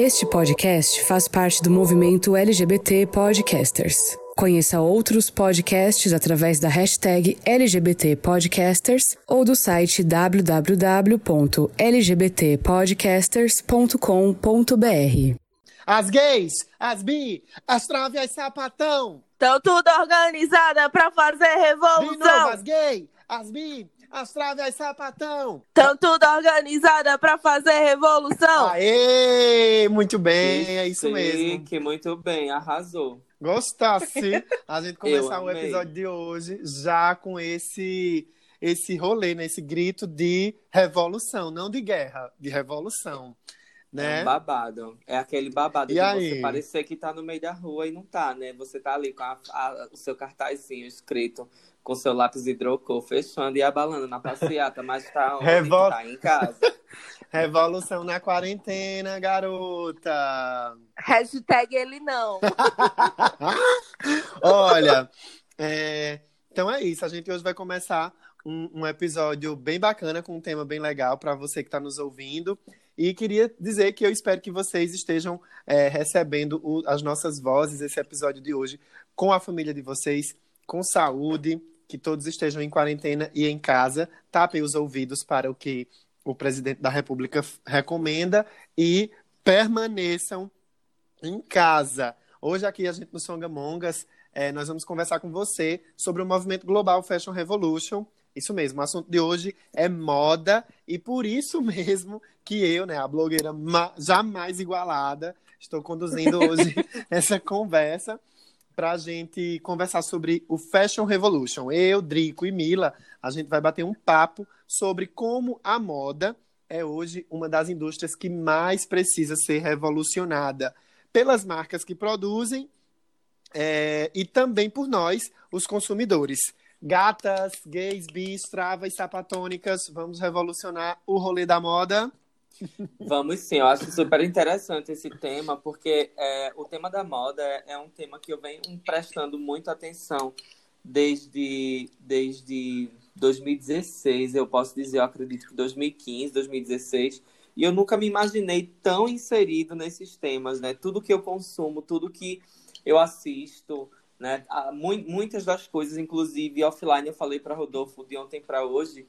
Este podcast faz parte do movimento LGBT Podcasters. Conheça outros podcasts através da hashtag LGBT Podcasters ou do site www.lgbtpodcasters.com.br. As gays, as bi, as trave, as sapatão. Estão tudo organizada pra fazer De novo, revolução. as gay, as bi, as trave, as sapatão. Estão tudo organizada pra fazer revolução. Aê, muito bem, é isso Que mesmo. chique, muito bem, arrasou. Gostasse a gente começar o episódio de hoje já com esse esse rolê, né? esse grito de revolução, não de guerra, de revolução, É né? um babado. É aquele babado E de aí? você parecer que tá no meio da rua e não tá, né? Você tá ali com a- a- o seu cartazinho escrito com seu lápis hidrocor fechando e abalando na passeata, mas tá onde? Revol- Tá em casa. Revolução na quarentena, garota. Hashtag ele não. Olha, é, então é isso. A gente hoje vai começar um, um episódio bem bacana, com um tema bem legal para você que está nos ouvindo. E queria dizer que eu espero que vocês estejam é, recebendo o- as nossas vozes, esse episódio de hoje, com a família de vocês, com saúde, que todos estejam em quarentena e em casa. Tapem os ouvidos para o que o presidente da República recomenda e permaneçam em casa. Hoje aqui a gente no Songamongas, é, nós vamos conversar com você sobre o movimento global Fashion Revolution. Isso mesmo, o assunto de hoje é moda e por isso mesmo que eu, né, a blogueira ma- jamais igualada, estou conduzindo hoje essa conversa para a gente conversar sobre o Fashion Revolution. Eu, Drico e Mila, a gente vai bater um papo sobre como a moda é hoje uma das indústrias que mais precisa ser revolucionada pelas marcas que produzem é, e também por nós, os consumidores. Gatas, gays, bis, travas, sapatônicas, vamos revolucionar o rolê da moda. Vamos sim, eu acho super interessante esse tema, porque é, o tema da moda é, um tema que eu venho prestando muita atenção desde, desde 2016, eu posso dizer, eu acredito que 2015, 2016, e eu nunca me imaginei tão inserido nesses temas, né? Tudo que eu consumo, tudo que eu assisto, né? Ah, mu- Muitas das coisas, inclusive offline, eu falei para Rodolfo de ontem para hoje,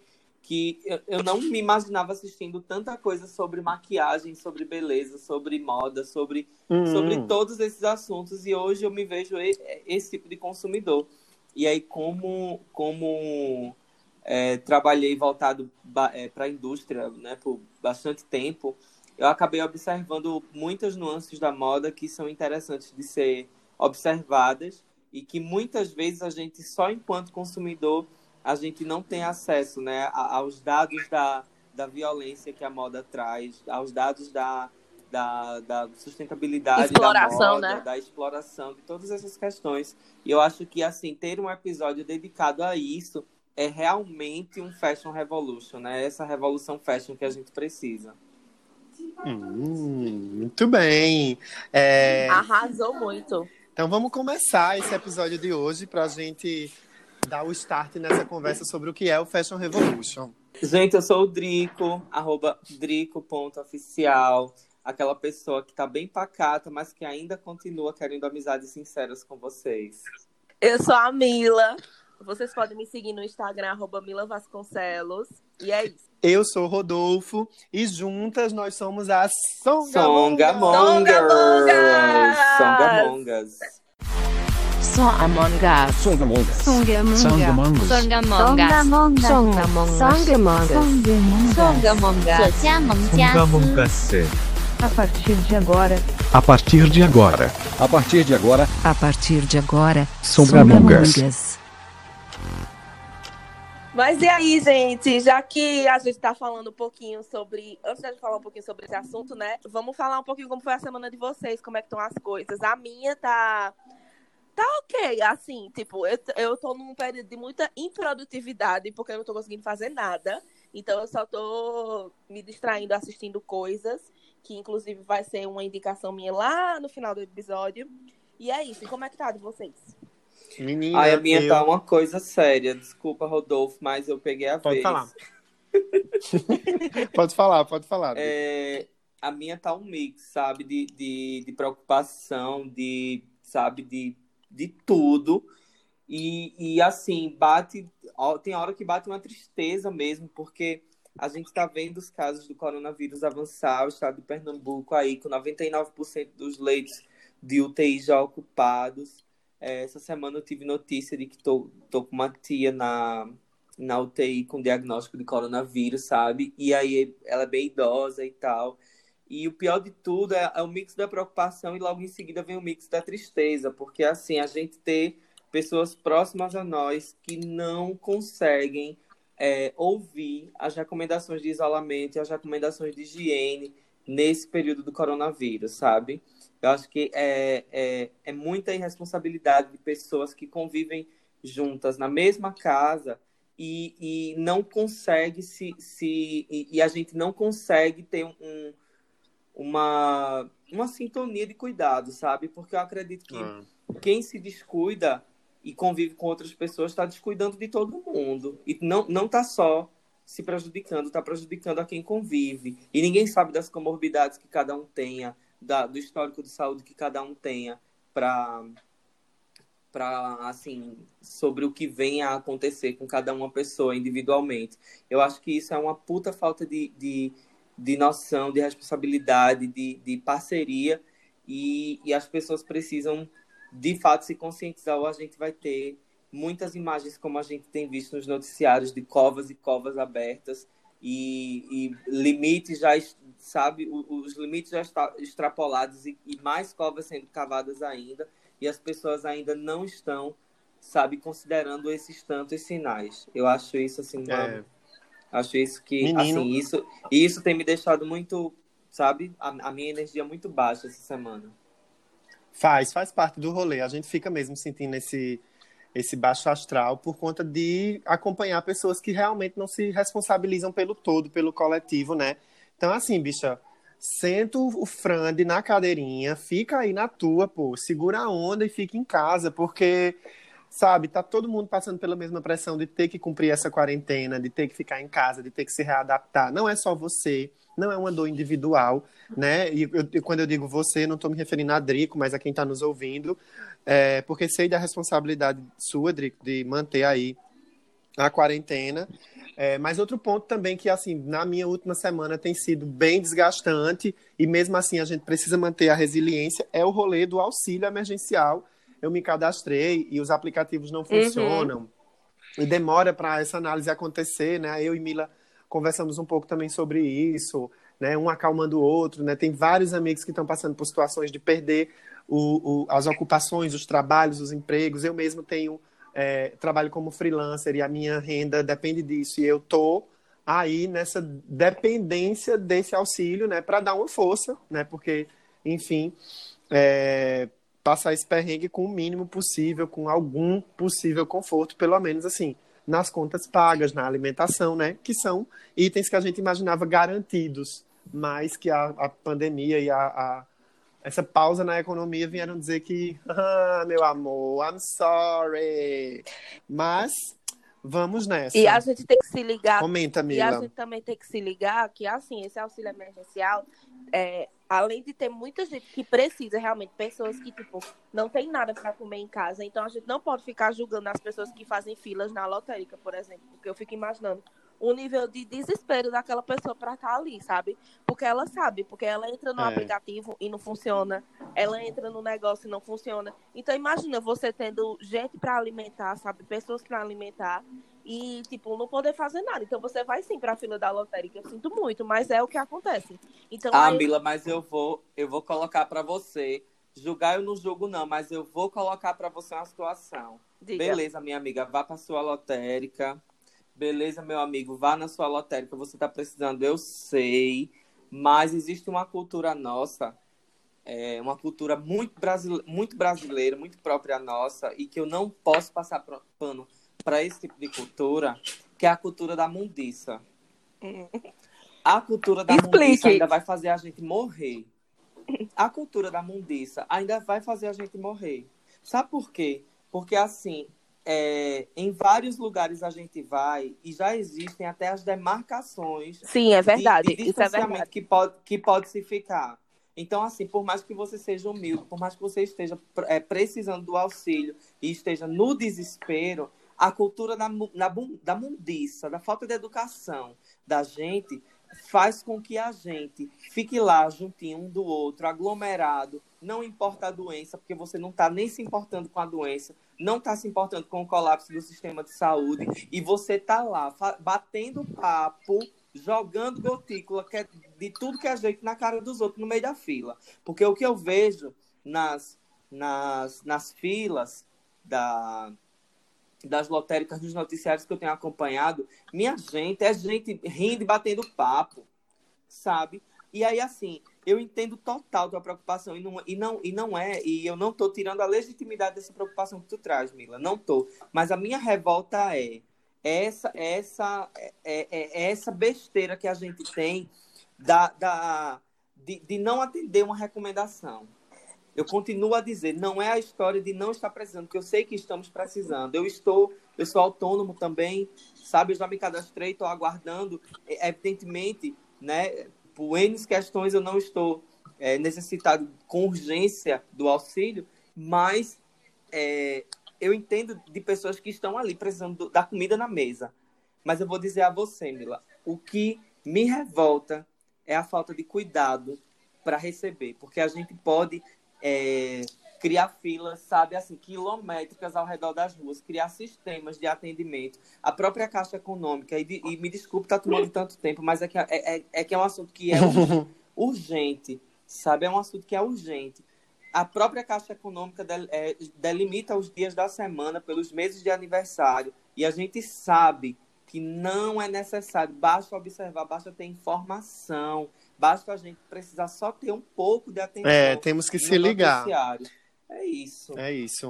que eu, não me imaginava assistindo tanta coisa sobre maquiagem, sobre beleza, sobre moda, sobre, sobre Hum. todos esses assuntos. E hoje eu me vejo e- esse tipo de consumidor. E aí, como, como é, trabalhei voltado para a indústria né, por bastante tempo, eu acabei observando muitas nuances da moda que são interessantes de ser observadas e que muitas vezes a gente, só enquanto consumidor, a gente não tem acesso né, aos dados da, da violência que a moda traz, aos dados da, da, da sustentabilidade Exploração, da moda, né? da exploração, de todas essas questões. E eu acho que, assim, ter um episódio dedicado a isso é realmente um fashion revolution, né? Essa revolução fashion que a gente precisa. Hum, muito bem. É, Arrasou muito. Então vamos começar esse episódio de hoje para a gente dar o start nessa conversa sobre o que é o Fashion Revolution. Gente, eu sou o Drico, arroba drico.oficial. Aquela pessoa que tá bem pacata, mas que ainda continua querendo amizades sinceras com vocês. Eu sou a Mila. Vocês podem me seguir no Instagram, arroba Mila Vasconcelos. E é isso. Eu sou o Rodolfo e juntas nós somos a Songamongas. Songamongas! Songamongas! Só Songamongas. Songamongas. Songamongas. Songamongas. Songamongas. Songamongas. Songamongas. Songamongas. A partir de agora. A partir de agora. A partir de agora. A partir de agora. Songamongas. Mas e aí, gente? Já que a gente está falando um pouquinho sobre. Antes de falar um pouquinho sobre esse assunto, né? Vamos falar um pouquinho como foi a semana de vocês, como é que estão as coisas. A minha tá Tá ok, assim, tipo, eu, eu tô num período de muita improdutividade, porque eu não tô conseguindo fazer nada. Então eu só tô me distraindo assistindo coisas, que inclusive vai ser uma indicação minha lá no final do episódio. E é isso. E como é que tá de vocês? Menina, Ai, a minha eu- tá uma coisa séria. Desculpa, Rodolfo, mas eu peguei a Pode vez. falar. Pode falar, pode falar. É, a minha tá um mix, sabe? De, de, de preocupação, de, sabe, de, de tudo. E, e assim, bate. Tem hora que bate uma tristeza mesmo, porque a gente está vendo os casos do coronavírus avançar, o estado de Pernambuco aí, com 99% dos leitos de UTI já ocupados. É, essa semana eu tive notícia de que tô, tô com uma tia na, na UTI com diagnóstico de coronavírus, sabe? E aí ela é bem idosa e tal. E o pior de tudo é, é o mix da preocupação e logo em seguida vem o mix da tristeza, porque assim, a gente ter pessoas próximas a nós que não conseguem é, ouvir as recomendações de isolamento e as recomendações de higiene nesse período do coronavírus, sabe? Eu acho que é, é, é muita irresponsabilidade de pessoas que convivem juntas na mesma casa e, e não consegue se, se e, e, a gente não consegue ter um, uma, uma sintonia de cuidado, sabe? Porque eu acredito que ah. quem se descuida e convive com outras pessoas está descuidando de todo mundo. E não, não tá só se prejudicando, está prejudicando a quem convive. E ninguém sabe das comorbidades que cada um tenha, da, do histórico de saúde que cada um tenha para para assim sobre o que vem a acontecer com cada uma pessoa individualmente. Eu acho que isso é uma puta falta de, de, de noção, de responsabilidade, de, de parceria. E, e as pessoas precisam de fato se conscientizar. Ou a gente vai ter muitas imagens como a gente tem visto nos noticiários de covas e covas abertas. E, e limites já sabe os limites já estão extrapolados e, e, mais covas sendo cavadas ainda. E as pessoas ainda não estão sabe considerando esses tantos sinais. Eu acho isso assim uma, é. Acho isso que Menino... assim isso isso tem me deixado muito sabe a, a minha energia muito baixa essa semana Faz, faz parte do rolê. A gente fica mesmo sentindo esse, esse baixo astral por conta de acompanhar pessoas que realmente não se responsabilizam pelo todo, pelo coletivo, né? Então, assim, bicha, senta o frande na cadeirinha, fica aí na tua, pô, segura a onda e fica em casa, porque, sabe, tá todo mundo passando pela mesma pressão de ter que cumprir essa quarentena, de ter que ficar em casa, de ter que se readaptar. Não é só você não é uma dor individual, né? E eu, quando eu digo você, não estou me referindo a Drico, mas a quem está nos ouvindo, é, porque sei da responsabilidade sua, Drico, de manter aí a quarentena. É, mas outro ponto também que, assim, na minha última semana tem sido bem desgastante e mesmo assim a gente precisa manter a resiliência, é o rolê do auxílio emergencial. Eu me cadastrei e os aplicativos não funcionam. Uhum. E demora para essa análise acontecer, né? Eu e Mila conversamos um pouco também sobre isso, né? Um acalmando o outro, né? Tem vários amigos que estão passando por situações de perder o, o, as ocupações, os trabalhos, os empregos. Eu mesmo tenho é, trabalho como freelancer e a minha renda depende disso. E eu tô aí nessa dependência desse auxílio, né? Para dar uma força, né? Porque, enfim, é, passar esse perrengue com o mínimo possível, com algum possível conforto, pelo menos assim nas contas pagas, na alimentação, né? Que são itens que a gente imaginava garantidos, mas que a, a pandemia e a, a, essa pausa na economia vieram dizer que, ah, meu amor, I'm sorry. Mas vamos nessa. E a gente tem que se ligar. Comenta, Mila. E a gente também tem que se ligar que, assim, esse auxílio emergencial, é, além de ter muita gente que precisa realmente, pessoas que, tipo, não tem nada para comer em casa. Então a gente não pode ficar julgando as pessoas que fazem filas na lotérica, por exemplo. Porque eu fico imaginando o nível de desespero daquela pessoa para estar tá ali, sabe? Porque ela sabe, porque ela entra no é. aplicativo e não funciona, ela entra no negócio e não funciona. Então imagina você tendo gente para alimentar, sabe? Pessoas para alimentar e, tipo, não poder fazer nada. Então você vai sim pra fila da lotérica. Eu sinto muito, mas é o que acontece. Então, ah, aí... Mila, mas eu vou, eu vou colocar para você. Julgar eu não julgo, não, mas eu vou colocar para você uma situação. Diga. Beleza, minha amiga, vá pra sua lotérica. Beleza, meu amigo, vá na sua lotérica. Você tá precisando, eu sei. Mas existe uma cultura nossa é uma cultura muito, brasile... muito brasileira, muito própria nossa, e que eu não posso passar pano para esse tipo de cultura, que é a cultura da mundiça. A cultura da Explique. mundiça ainda vai fazer a gente morrer. A cultura da mundiça ainda vai fazer a gente morrer. Sabe por quê? Porque assim, é, em vários lugares a gente vai e já existem até as demarcações. Sim, é verdade. De, de é verdade. que pode, que pode se ficar. Então, assim, por mais que você seja humilde, por mais que você esteja é, precisando do auxílio e esteja no desespero, a cultura da, na da mundiça, da falta de educação da gente, faz com que a gente fique lá juntinho um do outro, aglomerado, não importa a doença, porque você não está nem se importando com a doença, não está se importando com o colapso do sistema de saúde, e você está lá batendo papo, jogando gotícula é de tudo que é jeito na cara dos outros no meio da fila. Porque o que eu vejo nas, nas, nas filas da, das lotéricas dos noticiários que eu tenho acompanhado, minha gente, é gente rindo e batendo papo, sabe? E aí, assim, eu entendo total tua preocupação e não, e não, e não é, e eu não tô tirando a legitimidade dessa preocupação que tu traz, Mila, não tô. Mas a minha revolta é essa, essa, é, é- é essa besteira que a gente tem da, da, de, de não atender uma recomendação. Eu continuo a dizer, não é a história de não estar precisando, porque eu sei que estamos precisando. Eu estou, eu sou autônomo também, sabe? Eu já me cadastrei, estou aguardando. É, Evidentemente, né? Por N questões eu não estou é, necessitado com urgência do auxílio, mas é, eu entendo de pessoas que estão ali precisando do- da comida na mesa. Mas eu vou dizer a você, Mila, o que me revolta é a falta de cuidado para receber, porque a gente pode é, criar filas, sabe, assim, quilométricas ao redor das ruas, criar sistemas de atendimento, a própria Caixa Econômica, e, de- e me desculpe estar tomando tanto tempo, mas é que é, é- é que é um assunto que é ur- urgente, sabe, é um assunto que é urgente. A própria Caixa Econômica del- é, delimita os dias da semana pelos meses de aniversário, e a gente sabe que não é necessário, basta observar, basta ter informação, basta a gente precisar só ter um pouco de atenção. É, temos que se ligar. noticiário. É isso. É isso.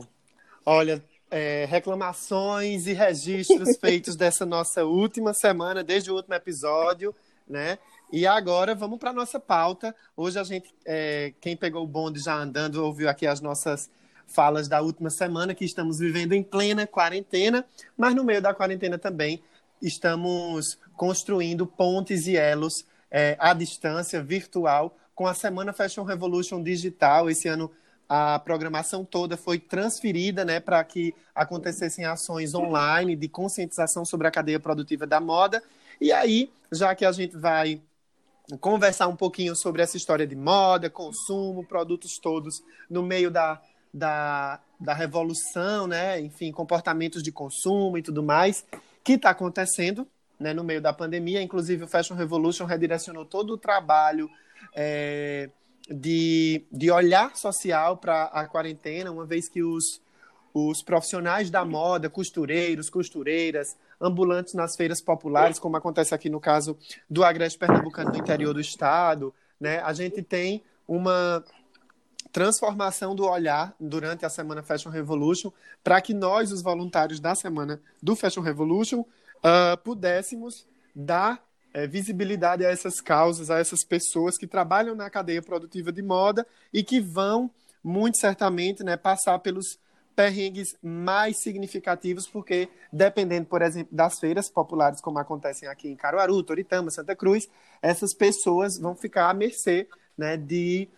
Olha, é, reclamações e registros feitos dessa nossa última semana, desde o último episódio, né? E agora vamos para nossa pauta. Hoje a gente, é, quem pegou o bonde já andando, ouviu aqui as nossas falas da última semana, que estamos vivendo em plena quarentena, mas no meio da quarentena também estamos construindo pontes e elos é, à distância, virtual, com a Semana Fashion Revolution Digital. Esse ano a programação toda foi transferida né, para que acontecessem ações online de conscientização sobre a cadeia produtiva da moda. E aí, já que a gente vai conversar um pouquinho sobre essa história de moda, consumo, produtos todos no meio da, da, da revolução, né? enfim, comportamentos de consumo e tudo mais, que está acontecendo né, no meio da pandemia. Inclusive, o Fashion Revolution redirecionou todo o trabalho é, de, de olhar social para a quarentena, uma vez que os, os profissionais da moda, costureiros, costureiras, ambulantes nas feiras populares, como acontece aqui no caso do Agreste Pernambucano do interior do estado, né? A gente tem uma transformação do olhar durante a semana Fashion Revolution para que nós, os voluntários da semana do Fashion Revolution, uh, pudéssemos dar é, visibilidade a essas causas, a essas pessoas que trabalham na cadeia produtiva de moda e que vão, muito certamente, né, passar pelos perrengues mais significativos, porque dependendo, por exemplo, das feiras populares, como acontecem aqui em Caruaru, Toritama, Santa Cruz, essas pessoas vão ficar à mercê né, de,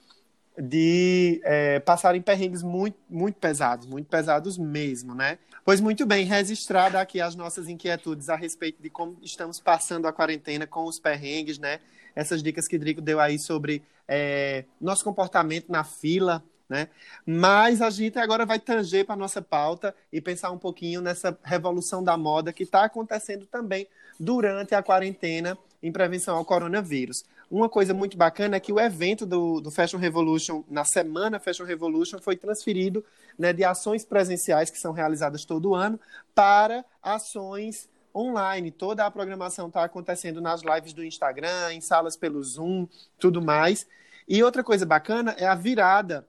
de é, passarem perrengues muito, muito pesados, muito pesados mesmo, né? Pois muito bem, registrada aqui as nossas inquietudes a respeito de como estamos passando a quarentena com os perrengues, né? Essas dicas que Drico deu aí sobre é, nosso comportamento na fila, né? Mas a gente agora vai tanger para nossa pauta e pensar um pouquinho nessa revolução da moda que está acontecendo também durante a quarentena em prevenção ao coronavírus. Uma coisa muito bacana é que o evento do, do Fashion Revolution, na semana Fashion Revolution, foi transferido né, de ações presenciais que são realizadas todo ano para ações online. Toda a programação está acontecendo nas lives do Instagram, em salas pelo Zoom, tudo mais. E outra coisa bacana é a virada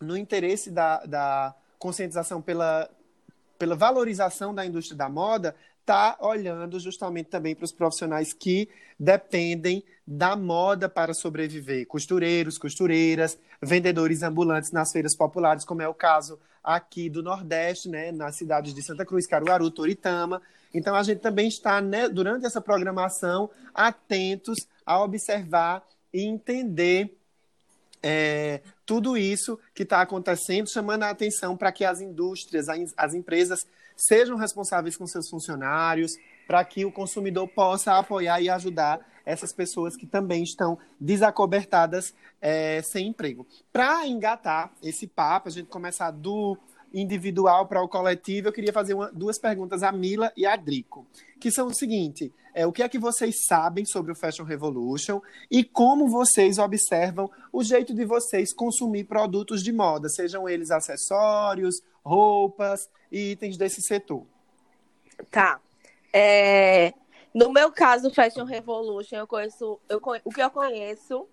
no interesse da, da conscientização pela, pela valorização da indústria da moda, está olhando justamente também para os profissionais que dependem da moda para sobreviver. Costureiros, costureiras, vendedores ambulantes nas feiras populares, como é o caso aqui do Nordeste, né, nas cidades de Santa Cruz, Caruaru, Toritama. Então a gente também está, né, durante essa programação, atentos a observar e entender é, tudo isso que está acontecendo, chamando a atenção para que as indústrias, as empresas sejam responsáveis com seus funcionários, para que o consumidor possa apoiar e ajudar essas pessoas que também estão desacobertadas é, sem emprego. Para engatar esse papo, a gente começar do individual para o coletivo, eu queria fazer uma, duas perguntas a Mila e a Drico, que são o seguinte: é, o que é que vocês sabem sobre o Fashion Revolution e como vocês observam o jeito de vocês consumir produtos de moda, sejam eles acessórios, roupas e itens desse setor? Tá. É, no meu caso, Fashion Revolution, eu conheço, eu, o que eu conheço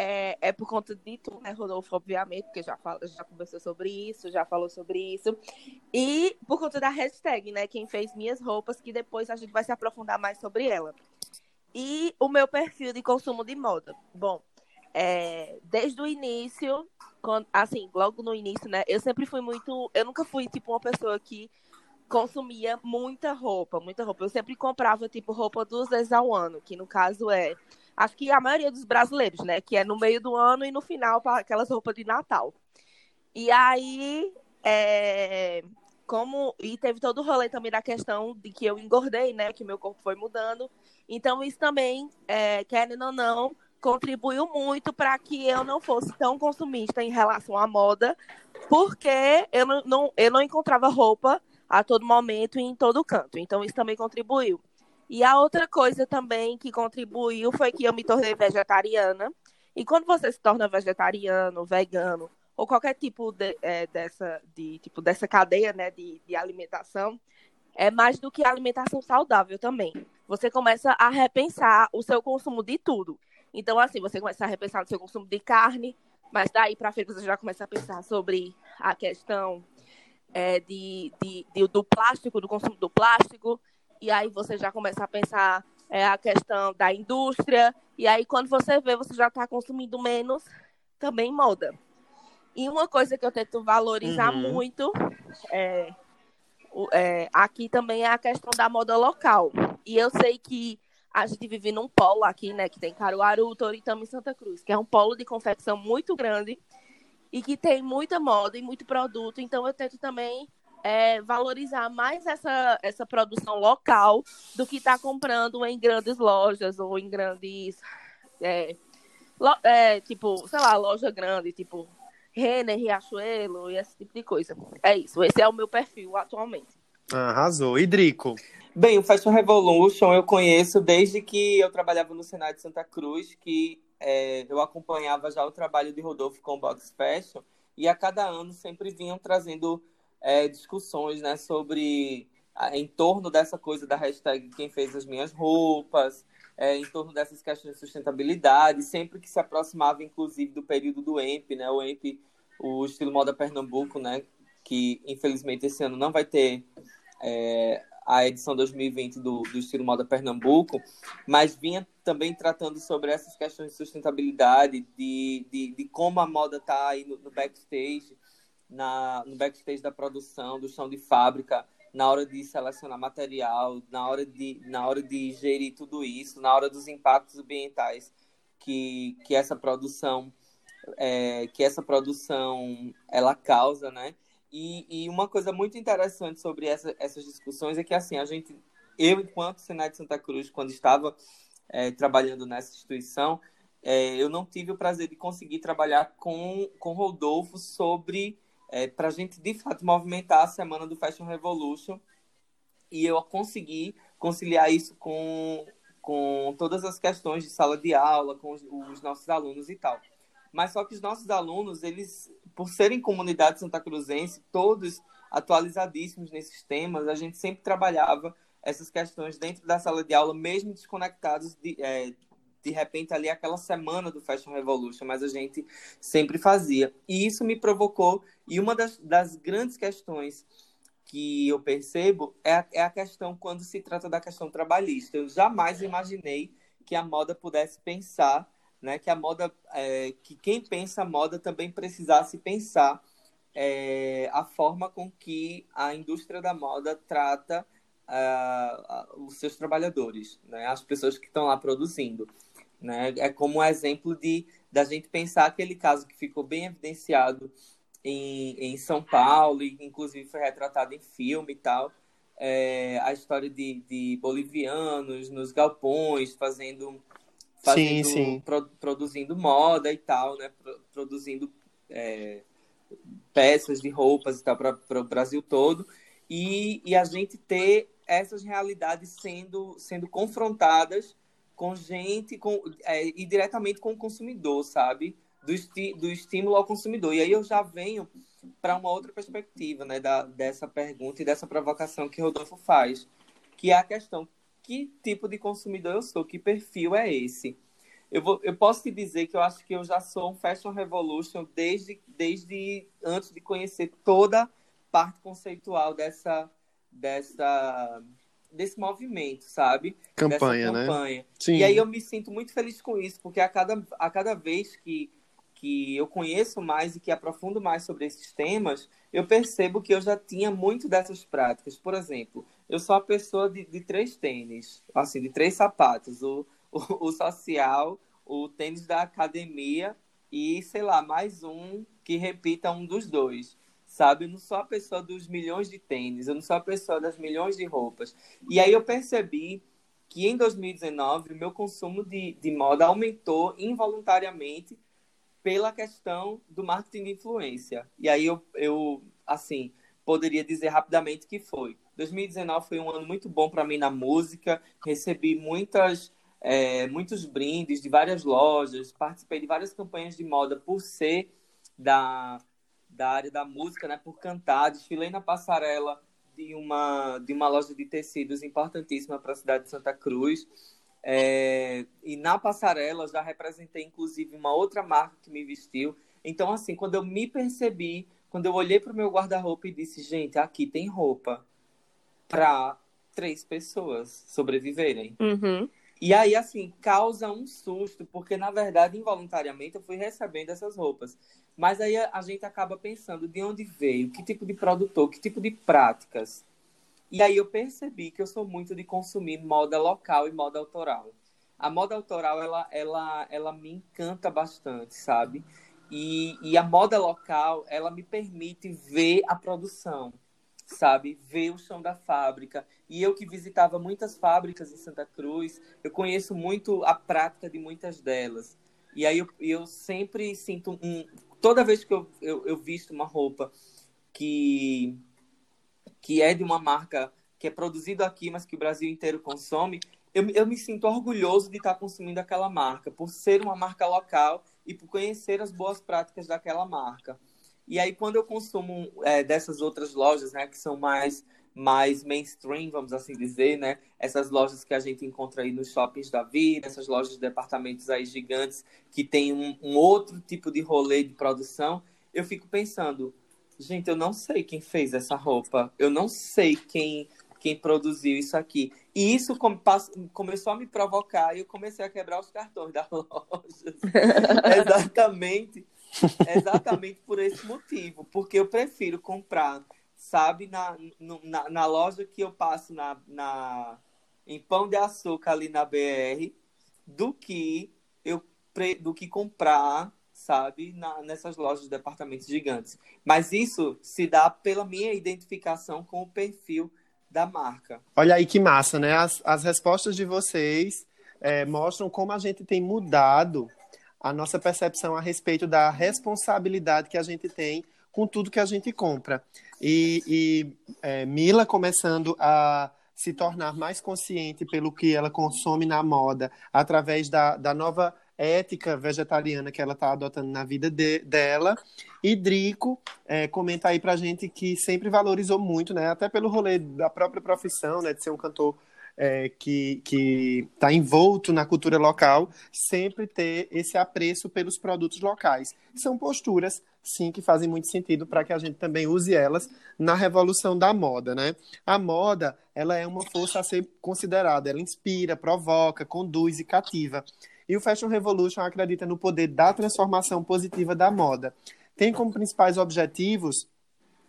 é, é por conta de tu, né, Rodolfo, obviamente, porque já, fala, já conversou sobre isso, já falou sobre isso. E por conta da hashtag, né? Quem fez minhas roupas, que depois a gente vai se aprofundar mais sobre ela. E o meu perfil de consumo de moda. Bom, é, desde o início, quando, assim, logo no início, né? Eu sempre fui muito. Eu nunca fui, tipo, uma pessoa que consumia muita roupa, muita roupa. Eu sempre comprava, tipo, roupa duas vezes ao ano, que no caso é. Acho que a maioria dos brasileiros, né? Que é no meio do ano e no final, para aquelas roupas de Natal. E aí, é, como. E teve todo o rolê também da questão de que eu engordei, né? Que meu corpo foi mudando. Então, isso também, é, querendo ou não, contribuiu muito para que eu não fosse tão consumista em relação à moda, porque eu não, não, eu não encontrava roupa a todo momento e em todo canto. Então, isso também contribuiu. E a outra coisa também que contribuiu foi que eu me tornei vegetariana. E quando você se torna vegetariano, vegano, ou qualquer tipo de, é, dessa, de, tipo, dessa cadeia né, de, de alimentação, é mais do que alimentação saudável também. Você começa a repensar o seu consumo de tudo. Então, assim, você começa a repensar o seu consumo de carne, mas daí para frente você já começa a pensar sobre a questão é, de, de, de, do plástico, do consumo do plástico, e aí você já começa a pensar é, a questão da indústria, e aí quando você vê, você já está consumindo menos, também moda. E uma coisa que eu tento valorizar uhum. muito é, é, aqui também é a questão da moda local. E eu sei que a gente vive num polo aqui, né, que tem Caruaru, Toritama e Santa Cruz, que é um polo de confecção muito grande, e que tem muita moda e muito produto. Então eu tento também é, valorizar mais essa, essa produção local do que estar tá comprando em grandes lojas ou em grandes. É, lo, é, tipo, sei lá, loja grande, tipo Renner, Riachuelo e esse tipo de coisa. É isso. Esse é o meu perfil atualmente. Arrasou. E Drico? Bem, o Fashion Revolution eu conheço desde que eu trabalhava no Senado de Santa Cruz, que é, eu acompanhava já o trabalho de Rodolfo com o Box Fashion e a cada ano sempre vinham trazendo é, discussões né, sobre em torno dessa coisa da hashtag quem fez as minhas roupas, é, em torno dessas questões de sustentabilidade, sempre que se aproximava, inclusive, do período do EMP, né, o EMP, o estilo moda Pernambuco, né, que infelizmente esse ano não vai ter é, a edição 2020 do, do estilo moda Pernambuco, mas vinha também tratando sobre essas questões de sustentabilidade, de, de, de como a moda está aí no, no, backstage, na, no backstage da produção, do chão de fábrica, na hora de selecionar material, na hora de, na hora de gerir tudo isso, na hora dos impactos ambientais que, que essa produção é, que essa produção ela causa, né? E, e uma coisa muito interessante sobre essa, essas discussões é que, assim, a gente, eu, enquanto Senado de Santa Cruz, quando estava é, trabalhando nessa instituição, é, eu não tive o prazer de conseguir trabalhar com, com Rodolfo sobre, é, para a gente, de fato, movimentar a semana do Fashion Revolution. E eu consegui conciliar isso com, com todas as questões de sala de aula, com os, os nossos alunos e tal. Mas só que os nossos alunos, eles, por serem comunidade santa cruzense, todos atualizadíssimos nesses temas, a gente sempre trabalhava essas questões dentro da sala de aula, mesmo desconectados de, é, de repente ali aquela semana do Fashion Revolution, mas a gente sempre fazia. E isso me provocou, e uma das, das grandes questões que eu percebo é a, é a questão quando se trata da questão trabalhista. Eu jamais imaginei que a moda pudesse pensar, né? Que a moda, é, que quem pensa a moda também precisasse pensar é, a forma com que a indústria da moda trata uh, os seus trabalhadores, né? As pessoas que estão lá produzindo, né? É como um exemplo de da gente pensar aquele caso que ficou bem evidenciado em, em São Paulo, e inclusive foi retratado em filme e tal, é, a história de, de bolivianos nos galpões, fazendo, fazendo sim, sim. Pro, produzindo moda e tal, né? Pro, produzindo é, peças de roupas e tal para o Brasil todo. E, e a gente ter essas realidades sendo, sendo confrontadas com gente com, é, e diretamente com o consumidor, sabe? Do, esti do estímulo ao consumidor. E aí eu já venho para uma outra perspectiva né, da, dessa pergunta e dessa provocação que Rodolfo faz, que é a questão: que tipo de consumidor eu sou? Que perfil é esse? Eu, vou, eu posso te dizer que eu acho que eu já sou um Fashion Revolution desde, desde antes de conhecer toda parte conceitual dessa, dessa desse movimento, sabe? Campanha, Dessa campanha. né? Sim. E aí eu me sinto muito feliz com isso, porque a cada, a cada vez que, que eu conheço mais e que aprofundo mais sobre esses temas, eu percebo que eu já tinha muito dessas práticas. Por exemplo, eu sou a pessoa de, de três tênis, assim, de três sapatos. O, o, o social, o tênis da academia e, sei lá, mais um que repita um dos dois sabe? Eu não sou a pessoa dos milhões de tênis, eu não sou a pessoa das milhões de roupas. E aí eu percebi que em 2019 o meu consumo de, de moda aumentou involuntariamente pela questão do marketing de influência. E aí eu, eu assim, poderia dizer rapidamente que foi. 2019 foi um ano muito bom para mim na música, recebi muitas é, muitos brindes de várias lojas, participei de várias campanhas de moda por ser da da área da música, né, por cantar, desfilei na passarela de uma, de uma loja de tecidos importantíssima para a cidade de Santa Cruz. É, e na passarela já representei, inclusive, uma outra marca que me vestiu. Então, assim, quando eu me percebi, quando eu olhei para o meu guarda-roupa e disse, gente, aqui tem roupa para três pessoas sobreviverem. Uhum. E aí, assim, causa um susto, porque, na verdade, involuntariamente, eu fui recebendo essas roupas. Mas aí a, gente acaba pensando de onde veio, que tipo de produtor, que tipo de práticas. E aí eu percebi que eu sou muito de consumir moda local e moda autoral. A moda autoral, ela, ela, ela me encanta bastante, sabe? E, e a moda local, ela me permite ver a produção, sabe? Ver o chão da fábrica. E eu que visitava muitas fábricas em Santa Cruz, eu conheço muito a prática de muitas delas. E aí eu, eu sempre sinto um, toda vez que eu, eu, eu visto uma roupa que, que é de uma marca que é produzido aqui, mas que o Brasil inteiro consome, eu, eu me sinto orgulhoso de estar consumindo aquela marca, por ser uma marca local e por conhecer as boas práticas daquela marca. E aí, quando eu consumo é, dessas outras lojas, né, que são mais mais mainstream, vamos assim dizer, né? Essas lojas que a gente encontra aí nos shoppings da vida, essas lojas de departamentos aí gigantes que tem um, um outro tipo de rolê de produção, eu fico pensando, gente, eu não sei quem fez essa roupa, eu não sei quem quem produziu isso aqui. E isso começou a me provocar e eu comecei a quebrar os cartões da loja. exatamente, exatamente por esse motivo, porque eu prefiro comprar sabe, na, na, na, loja que eu passo na, na, em Pão de Açúcar ali na BR, do que eu do que comprar, sabe, na, nessas lojas de departamentos gigantes. Mas isso se dá pela minha identificação com o perfil da marca. Olha aí que massa, né? As, as respostas de vocês é, mostram como a gente tem mudado a nossa percepção a respeito da responsabilidade que a gente tem com tudo que a gente compra. E, e é, Mila começando a se tornar mais consciente pelo que ela consome na moda, através da, da nova ética vegetariana que ela está adotando na vida de, dela. E Drico é, comenta aí pra gente que sempre valorizou muito, né? Até pelo rolê da própria profissão, né? De ser um cantor é, que está envolto na cultura local, sempre ter esse apreço pelos produtos locais. São posturas, sim, que fazem muito sentido para que a gente também use elas na revolução da moda, né? A moda, ela é uma força a ser considerada, ela inspira, provoca, conduz e cativa. E o Fashion Revolution acredita no poder da transformação positiva da moda. Tem como principais objetivos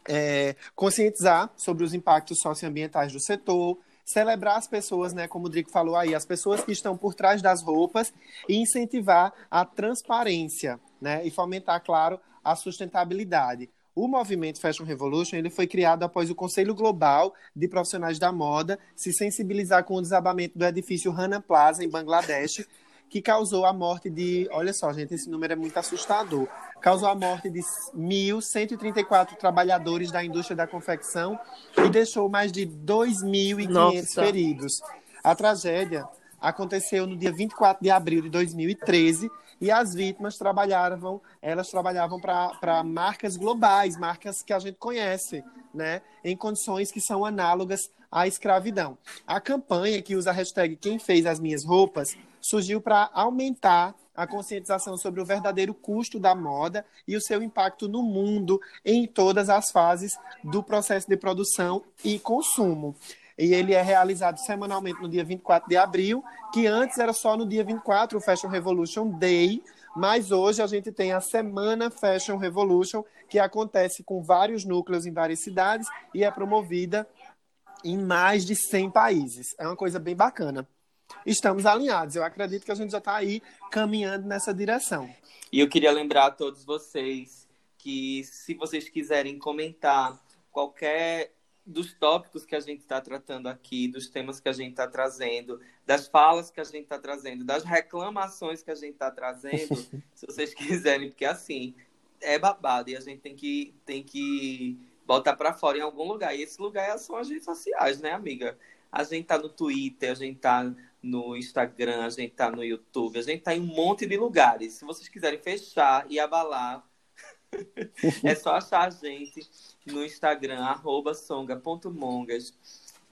é, conscientizar sobre os impactos socioambientais do setor, celebrar as pessoas, né, como o Drico falou aí, as pessoas que estão por trás das roupas e incentivar a transparência, né, e fomentar, claro, a sustentabilidade. O movimento Fashion Revolution ele foi criado após o Conselho Global de Profissionais da Moda se sensibilizar com o desabamento do edifício Rana Plaza, em Bangladesh, que causou a morte de. Olha só, gente, esse número é muito assustador. Causou a morte de 1.134 trabalhadores da indústria da confecção e deixou mais de 2.500 feridos. A tragédia aconteceu no dia 24 de abril de 2013 e as vítimas trabalhavam, elas trabalhavam para marcas globais, marcas que a gente conhece, né, em condições que são análogas à escravidão. A campanha que usa a hashtag Quem Fez as Minhas Roupas surgiu para aumentar a conscientização sobre o verdadeiro custo da moda e o seu impacto no mundo em todas as fases do processo de produção e consumo. E ele é realizado semanalmente no dia 24 de abril, que antes era só no dia 24, o Fashion Revolution Day, mas hoje a gente tem a Semana Fashion Revolution, que acontece com vários núcleos em várias cidades e é promovida em mais de 100 países. É uma coisa bem bacana estamos alinhados. Eu acredito que a gente já está aí caminhando nessa direção. E eu queria lembrar a todos vocês que, se vocês quiserem comentar qualquer dos tópicos que a gente está tratando aqui, dos temas que a gente está trazendo, das falas que a gente está trazendo, das reclamações que a gente está trazendo, se vocês quiserem, porque assim é babado e a gente tem que tem que botar para fora em algum lugar. E esse lugar são as redes sociais, né, amiga? A gente tá no Twitter, a gente tá no Instagram, a gente tá no YouTube, a gente tá em um monte de lugares. Se vocês quiserem fechar e abalar, é só achar a gente no Instagram, songa.mongas.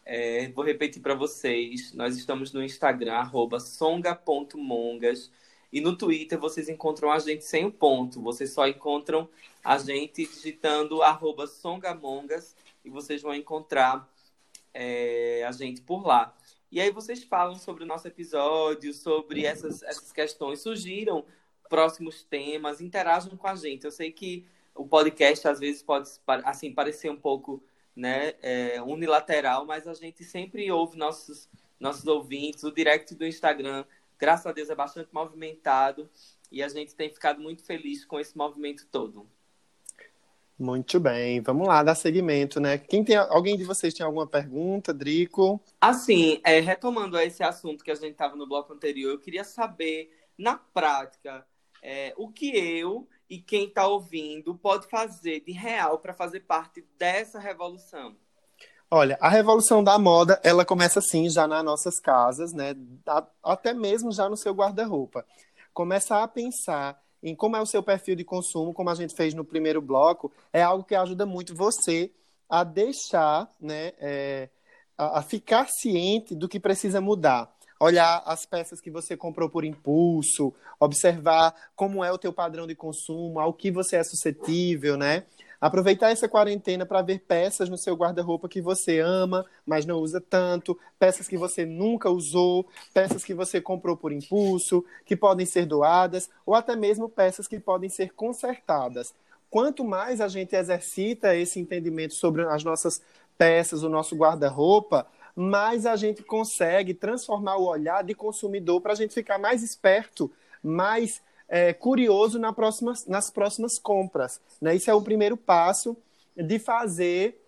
É, vou repetir para vocês, nós estamos no Instagram, songa.mongas. E no Twitter vocês encontram a gente sem o ponto. Vocês só encontram a gente digitando arroba songamongas e vocês vão encontrar é, a gente por lá. E aí vocês falam sobre o nosso episódio, sobre essas, essas questões, surgiram próximos temas, interajam com a gente. Eu sei que o podcast às vezes pode assim parecer um pouco né, é, unilateral, mas a gente sempre ouve nossos, nossos ouvintes. O direct do Instagram, graças a Deus, é bastante movimentado e a gente tem ficado muito feliz com esse movimento todo. Muito bem, vamos lá, dar seguimento, né? Quem tem, alguém de vocês tem alguma pergunta, Drico? Assim, é, retomando esse assunto que a gente estava no bloco anterior, eu queria saber, na prática, é, o que eu e quem está ouvindo pode fazer de real para fazer parte dessa revolução. Olha, a revolução da moda, ela começa assim, já nas nossas casas, né? Até mesmo já no seu guarda-roupa. Começar a pensar em como é o seu perfil de consumo, como a gente fez no primeiro bloco, é algo que ajuda muito você a deixar, né, é, a, a ficar ciente do que precisa mudar olhar as peças que você comprou por impulso, observar como é o teu padrão de consumo, ao que você é suscetível, né? Aproveitar essa quarentena para ver peças no seu guarda-roupa que você ama, mas não usa tanto, peças que você nunca usou, peças que você comprou por impulso, que podem ser doadas, ou até mesmo peças que podem ser consertadas. Quanto mais a gente exercita esse entendimento sobre as nossas peças, o nosso guarda-roupa, mais a gente consegue transformar o olhar de consumidor para a gente ficar mais esperto, mais é, curioso na próxima, nas próximas compras. Né? Isso é o primeiro passo de fazer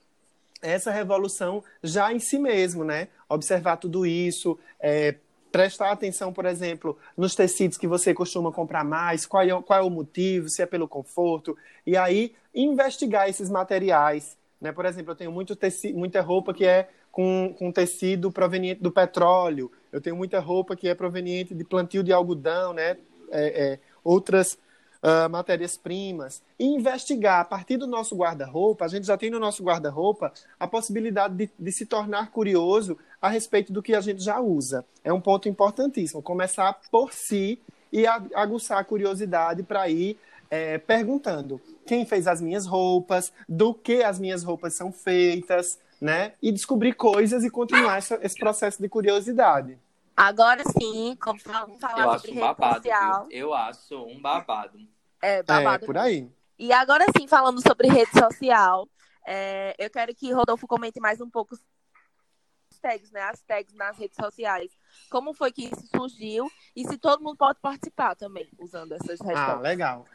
essa revolução já em si mesmo, né? Observar tudo isso, é, prestar atenção, por exemplo, nos tecidos que você costuma comprar mais, qual é, qual é o motivo, se é pelo conforto, e aí investigar esses materiais. Né? Por exemplo, eu tenho muito tecido, muita roupa que é com, com tecido proveniente do petróleo, eu tenho muita roupa que é proveniente de plantio de algodão, né? É, é, outras, uh, matérias-primas e investigar a partir do nosso guarda-roupa. A gente já tem no nosso guarda-roupa a possibilidade de, de se tornar curioso a respeito do que a gente já usa. É um ponto importantíssimo. Começar por si e aguçar a curiosidade para ir é, perguntando quem fez as minhas roupas, do que as minhas roupas são feitas, né? E descobrir coisas e continuar esse processo de curiosidade. Agora sim, como vamos falar Eu sobre acho um rede babado. social. viu? Eu acho um babado. É, babado. É, por aí. E agora sim, falando sobre rede social, é, eu quero que Rodolfo comente mais um pouco as tags, né? As tags nas redes sociais. Como foi que isso surgiu e se todo mundo pode participar também usando essas Ah, hashtags. legal.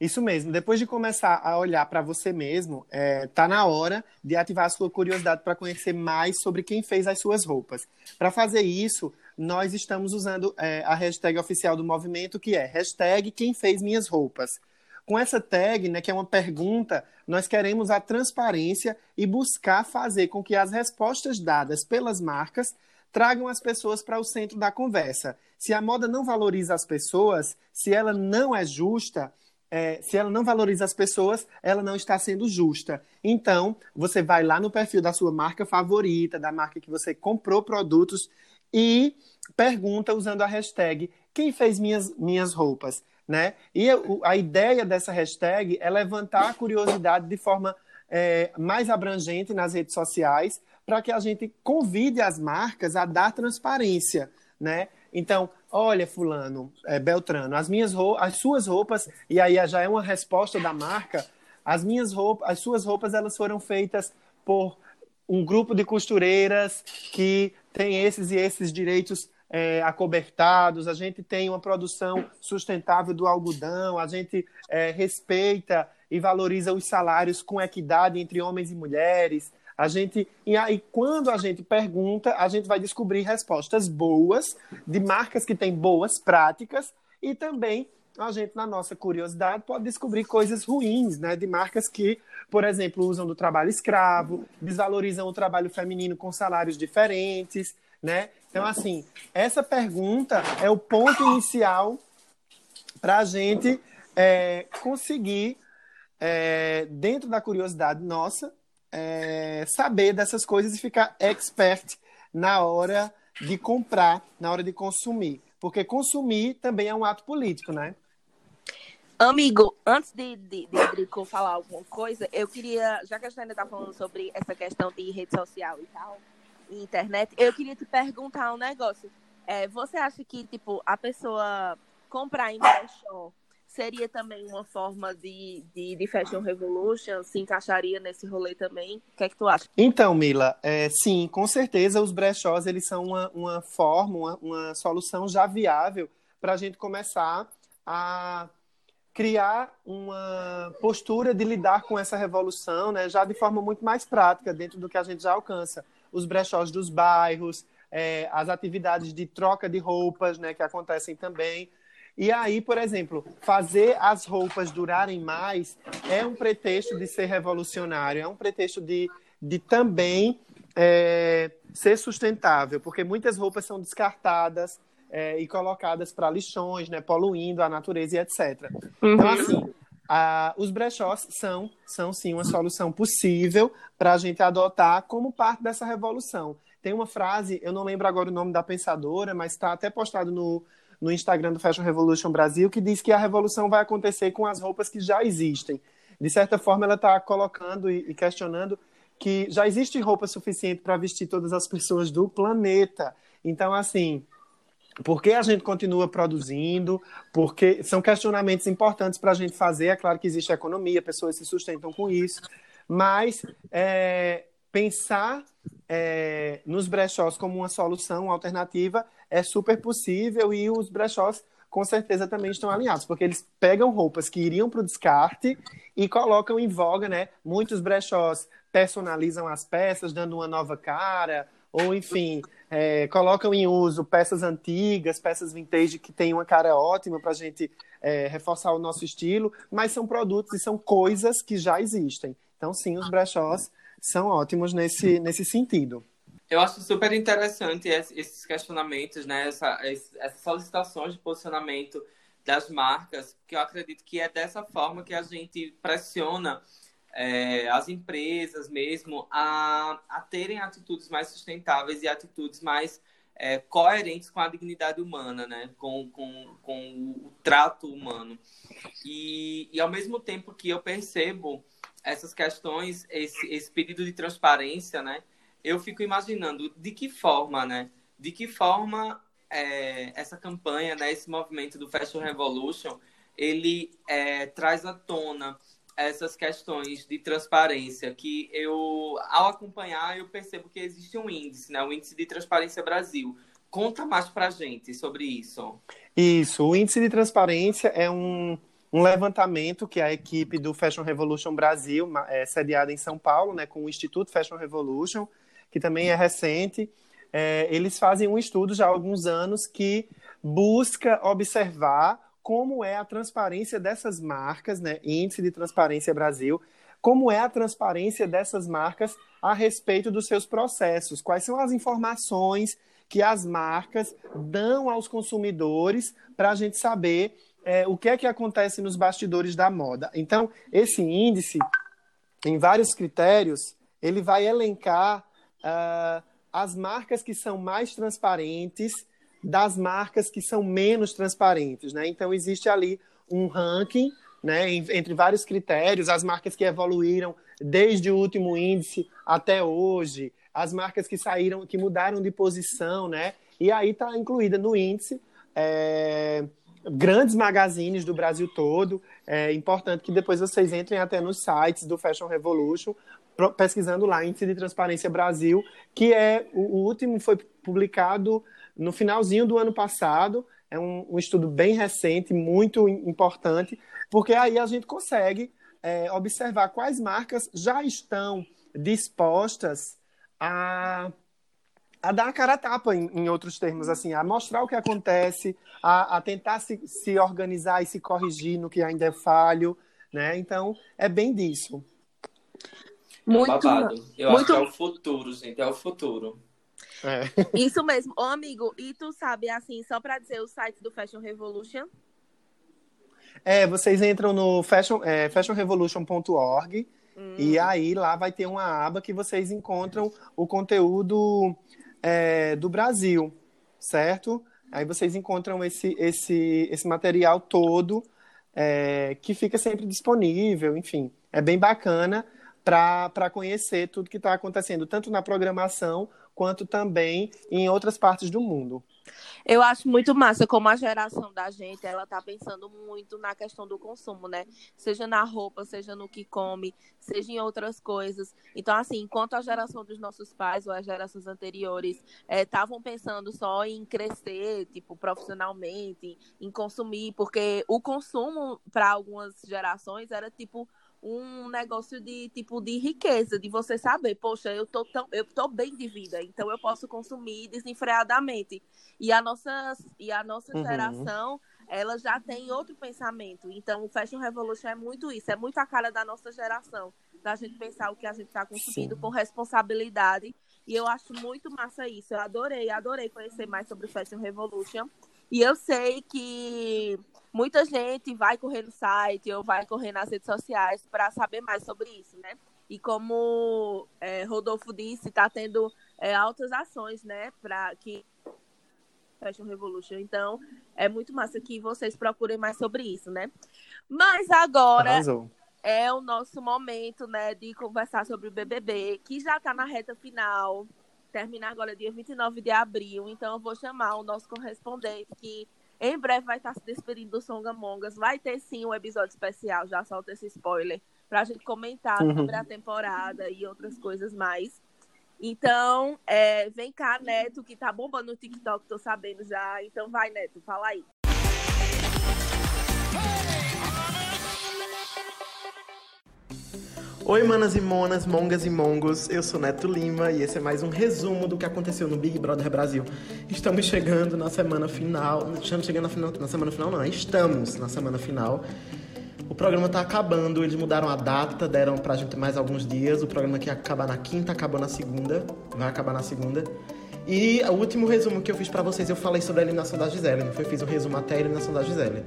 Isso mesmo. Depois de começar a olhar para você mesmo, é, tá na hora de ativar a sua curiosidade para conhecer mais sobre quem fez as suas roupas. Para fazer isso, nós estamos usando é, a hashtag oficial do movimento, que é hashtag quem fez minhas roupas. Com essa tag, né, que é uma pergunta, nós queremos a transparência e buscar fazer com que as respostas dadas pelas marcas tragam as pessoas para o centro da conversa. Se a moda não valoriza as pessoas, se ela não é justa, é, se ela não valoriza as pessoas, ela não está sendo justa. Então, você vai lá no perfil da sua marca favorita, da marca que você comprou produtos, e pergunta usando a hashtag quem fez minhas, minhas roupas, né? E a ideia dessa hashtag é levantar a curiosidade de forma é, mais abrangente nas redes sociais, para que a gente convide as marcas a dar transparência, né? Então, olha, fulano, é, Beltrano, as minhas as suas roupas, e aí já é uma resposta da marca, as minhas roupas, as suas roupas, elas foram feitas por um grupo de costureiras que tem esses e esses direitos é, acobertados, a gente tem uma produção sustentável do algodão, a gente é, respeita e valoriza os salários com equidade entre homens e mulheres. A gente e aí quando a gente pergunta, a gente vai descobrir respostas boas de marcas que têm boas práticas e também a gente na nossa curiosidade pode descobrir coisas ruins, né, de marcas que, por exemplo, usam do trabalho escravo, desvalorizam o trabalho feminino com salários diferentes, né? Então assim, essa pergunta é o ponto inicial para a gente é, conseguir é, dentro da curiosidade nossa, é, saber dessas coisas e ficar expert na hora de comprar, na hora de consumir. Porque consumir também é um ato político, né? Amigo, antes de, de, de falar alguma coisa, eu queria, já que a gente ainda tá falando sobre essa questão de rede social e tal, e internet, eu queria te perguntar um negócio. É, você acha que, tipo, a pessoa comprar em brechó seria também uma forma de, de, de Fashion Revolution? Se encaixaria nesse rolê também? O que é que tu acha? Então, Mila, é, sim, com certeza os brechós eles são uma, uma forma, uma, uma solução já viável para a gente começar a criar uma postura de lidar com essa revolução, né, já de forma muito mais prática, dentro do que a gente já alcança. Os brechós dos bairros, é, as atividades de troca de roupas, né, que acontecem também. E aí, por exemplo, fazer as roupas durarem mais é um pretexto de ser revolucionário, é um pretexto de, de também é, ser sustentável, porque muitas roupas são descartadas é, e colocadas para lixões, né, poluindo a natureza e etc. Então, assim, a- os brechós são, são sim uma solução possível para a gente adotar como parte dessa revolução. Tem uma frase, eu não lembro agora o nome da pensadora, mas está até postado no, no Instagram do Fashion Revolution Brasil, que diz que a revolução vai acontecer com as roupas que já existem. De certa forma, ela está colocando e, e questionando que já existe roupa suficiente para vestir todas as pessoas do planeta. Então, assim, por que a gente continua produzindo? Porque são questionamentos importantes para a gente fazer. É claro que existe economia, pessoas se sustentam com isso, mas é, pensar é, nos brechós como uma solução, uma alternativa, é super possível e os brechós com certeza também estão alinhados, porque eles pegam roupas que iriam para o descarte e colocam em voga, né? Muitos brechós personalizam as peças, dando uma nova cara, ou enfim, é, colocam em uso peças antigas, peças vintage que têm uma cara ótima para a gente é, reforçar o nosso estilo, mas são produtos e são coisas que já existem. Então, sim, os brechós são ótimos nesse, nesse sentido. Eu acho super interessante es- esses questionamentos, né? Essa, es- essas solicitações de posicionamento das marcas, que eu acredito que é dessa forma que a gente pressiona é, as empresas mesmo a, a terem atitudes mais sustentáveis e atitudes mais é, coerentes com a dignidade humana, né? com, com, com o trato humano. E, e ao mesmo tempo que eu percebo essas questões, esse, esse pedido de transparência, né? eu fico imaginando de que forma, né? de que forma é, essa campanha, né, esse movimento do Fashion Revolution, ele é, traz à tona essas questões de transparência que eu, ao acompanhar, eu percebo que existe um índice, né? O índice de transparência Brasil. Conta mais para gente sobre isso. Isso, o índice de transparência é um, um levantamento que a equipe do Fashion Revolution Brasil, é, sediada em São Paulo, né, com o Instituto Fashion Revolution, que também é recente, é, eles fazem um estudo já há alguns anos que busca observar como é a transparência dessas marcas, né? Índice de Transparência Brasil, como é a transparência dessas marcas a respeito dos seus processos, quais são as informações que as marcas dão aos consumidores para a gente saber é, o que é que acontece nos bastidores da moda. Então, esse índice, em vários critérios, ele vai elencar uh, as marcas que são mais transparentes das marcas que são menos transparentes, né? Então existe ali um ranking, né, entre vários critérios, as marcas que evoluíram desde o último índice até hoje, as marcas que saíram, que mudaram de posição, né? E aí está incluída no índice é, grandes magazines do Brasil todo. É importante que depois vocês entrem até nos sites do Fashion Revolution, pesquisando lá Índice de Transparência Brasil, que é o, último foi publicado no finalzinho do ano passado. É um, um estudo bem recente, muito importante, porque aí a gente consegue é, observar quais marcas já estão dispostas a, a dar a cara a tapa, em, em, outros termos, assim, a mostrar o que acontece, a, a tentar se, se organizar e se corrigir no que ainda é falho, né? Então, é bem disso. Muito, é babado. Eu muito... acho que é o futuro, gente, é o futuro. É. Isso mesmo. Ô, amigo, e tu sabe, assim, só para dizer o site do Fashion Revolution? É, vocês entram no fashion, é, fashionrevolution.org hum. e aí lá vai ter uma aba que vocês encontram o conteúdo é, do Brasil, certo? Aí vocês encontram esse, esse, esse material todo é, que fica sempre disponível, enfim. É bem bacana para conhecer tudo que está acontecendo, tanto na programação quanto também em outras partes do mundo. Eu acho muito massa como a geração da gente, ela tá pensando muito na questão do consumo, né? Seja na roupa, seja no que come, seja em outras coisas. Então, assim, enquanto a geração dos nossos pais ou as gerações anteriores estavam é, pensando só em crescer, tipo, profissionalmente, em consumir, porque o consumo para algumas gerações era tipo um negócio de tipo de riqueza, de você saber, poxa, eu tô tão, eu tô bem de vida, então eu posso consumir desenfreadamente. E a nossa e a nossa uhum. geração, ela já tem outro pensamento. Então o Fashion Revolution é muito isso, é muito a cara da nossa geração, da gente pensar o que a gente está consumindo Sim. com responsabilidade. E eu acho muito massa isso. Eu adorei, adorei conhecer mais sobre o Fashion Revolution. E eu sei que muita gente vai correr no site ou vai correr nas redes sociais para saber mais sobre isso, né? E como é, Rodolfo disse, está tendo é, altas ações, né, para que Fashion Revolution. Então, é muito massa que vocês procurem mais sobre isso, né? Mas agora Arrasou. é o nosso momento, né, de conversar sobre o BBB, que já está na reta final termina agora dia 29 de abril, então eu vou chamar o nosso correspondente que em breve vai estar se despedindo do Songamongas. Vai ter sim um episódio especial, já solta esse spoiler, pra gente comentar uhum. sobre a temporada e outras coisas mais. Então, é, vem cá, Neto, que tá bombando no TikTok, tô sabendo já. Então vai, Neto, fala aí. Oi, manas e monas, mongas e mongos, eu sou Neto Lima e esse é mais um resumo do que aconteceu no Big Brother Brasil. Estamos chegando na semana final, estamos chegando na, final, na semana final não, estamos na semana final. O programa tá acabando, eles mudaram a data, deram pra gente mais alguns dias, o programa que ia acabar na quinta, acabou na segunda, vai acabar na segunda. E o último resumo que eu fiz para vocês, eu falei sobre a eliminação da Gisele, foi? Eu fiz o resumo até a eliminação da Gisele.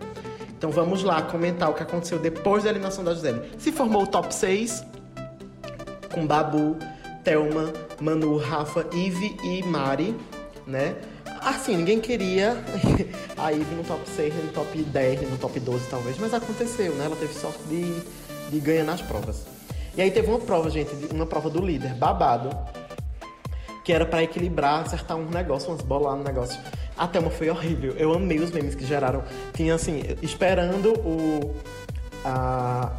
Então vamos lá comentar o que aconteceu depois da eliminação da Gisele. Se formou o top 6 com Babu, Thelma, Manu, Rafa, Ive e Mari, né? Assim, ninguém queria a Ive no top 6, no top 10, no top 12 talvez, mas aconteceu, né? Ela teve sorte de, de ganhar nas provas. E aí teve uma prova, gente, uma prova do líder, babado, que era para equilibrar, acertar um negócio, umas bolas lá no negócio. A Thelma foi horrível. Eu amei os memes que geraram. Tinha assim, esperando o. A,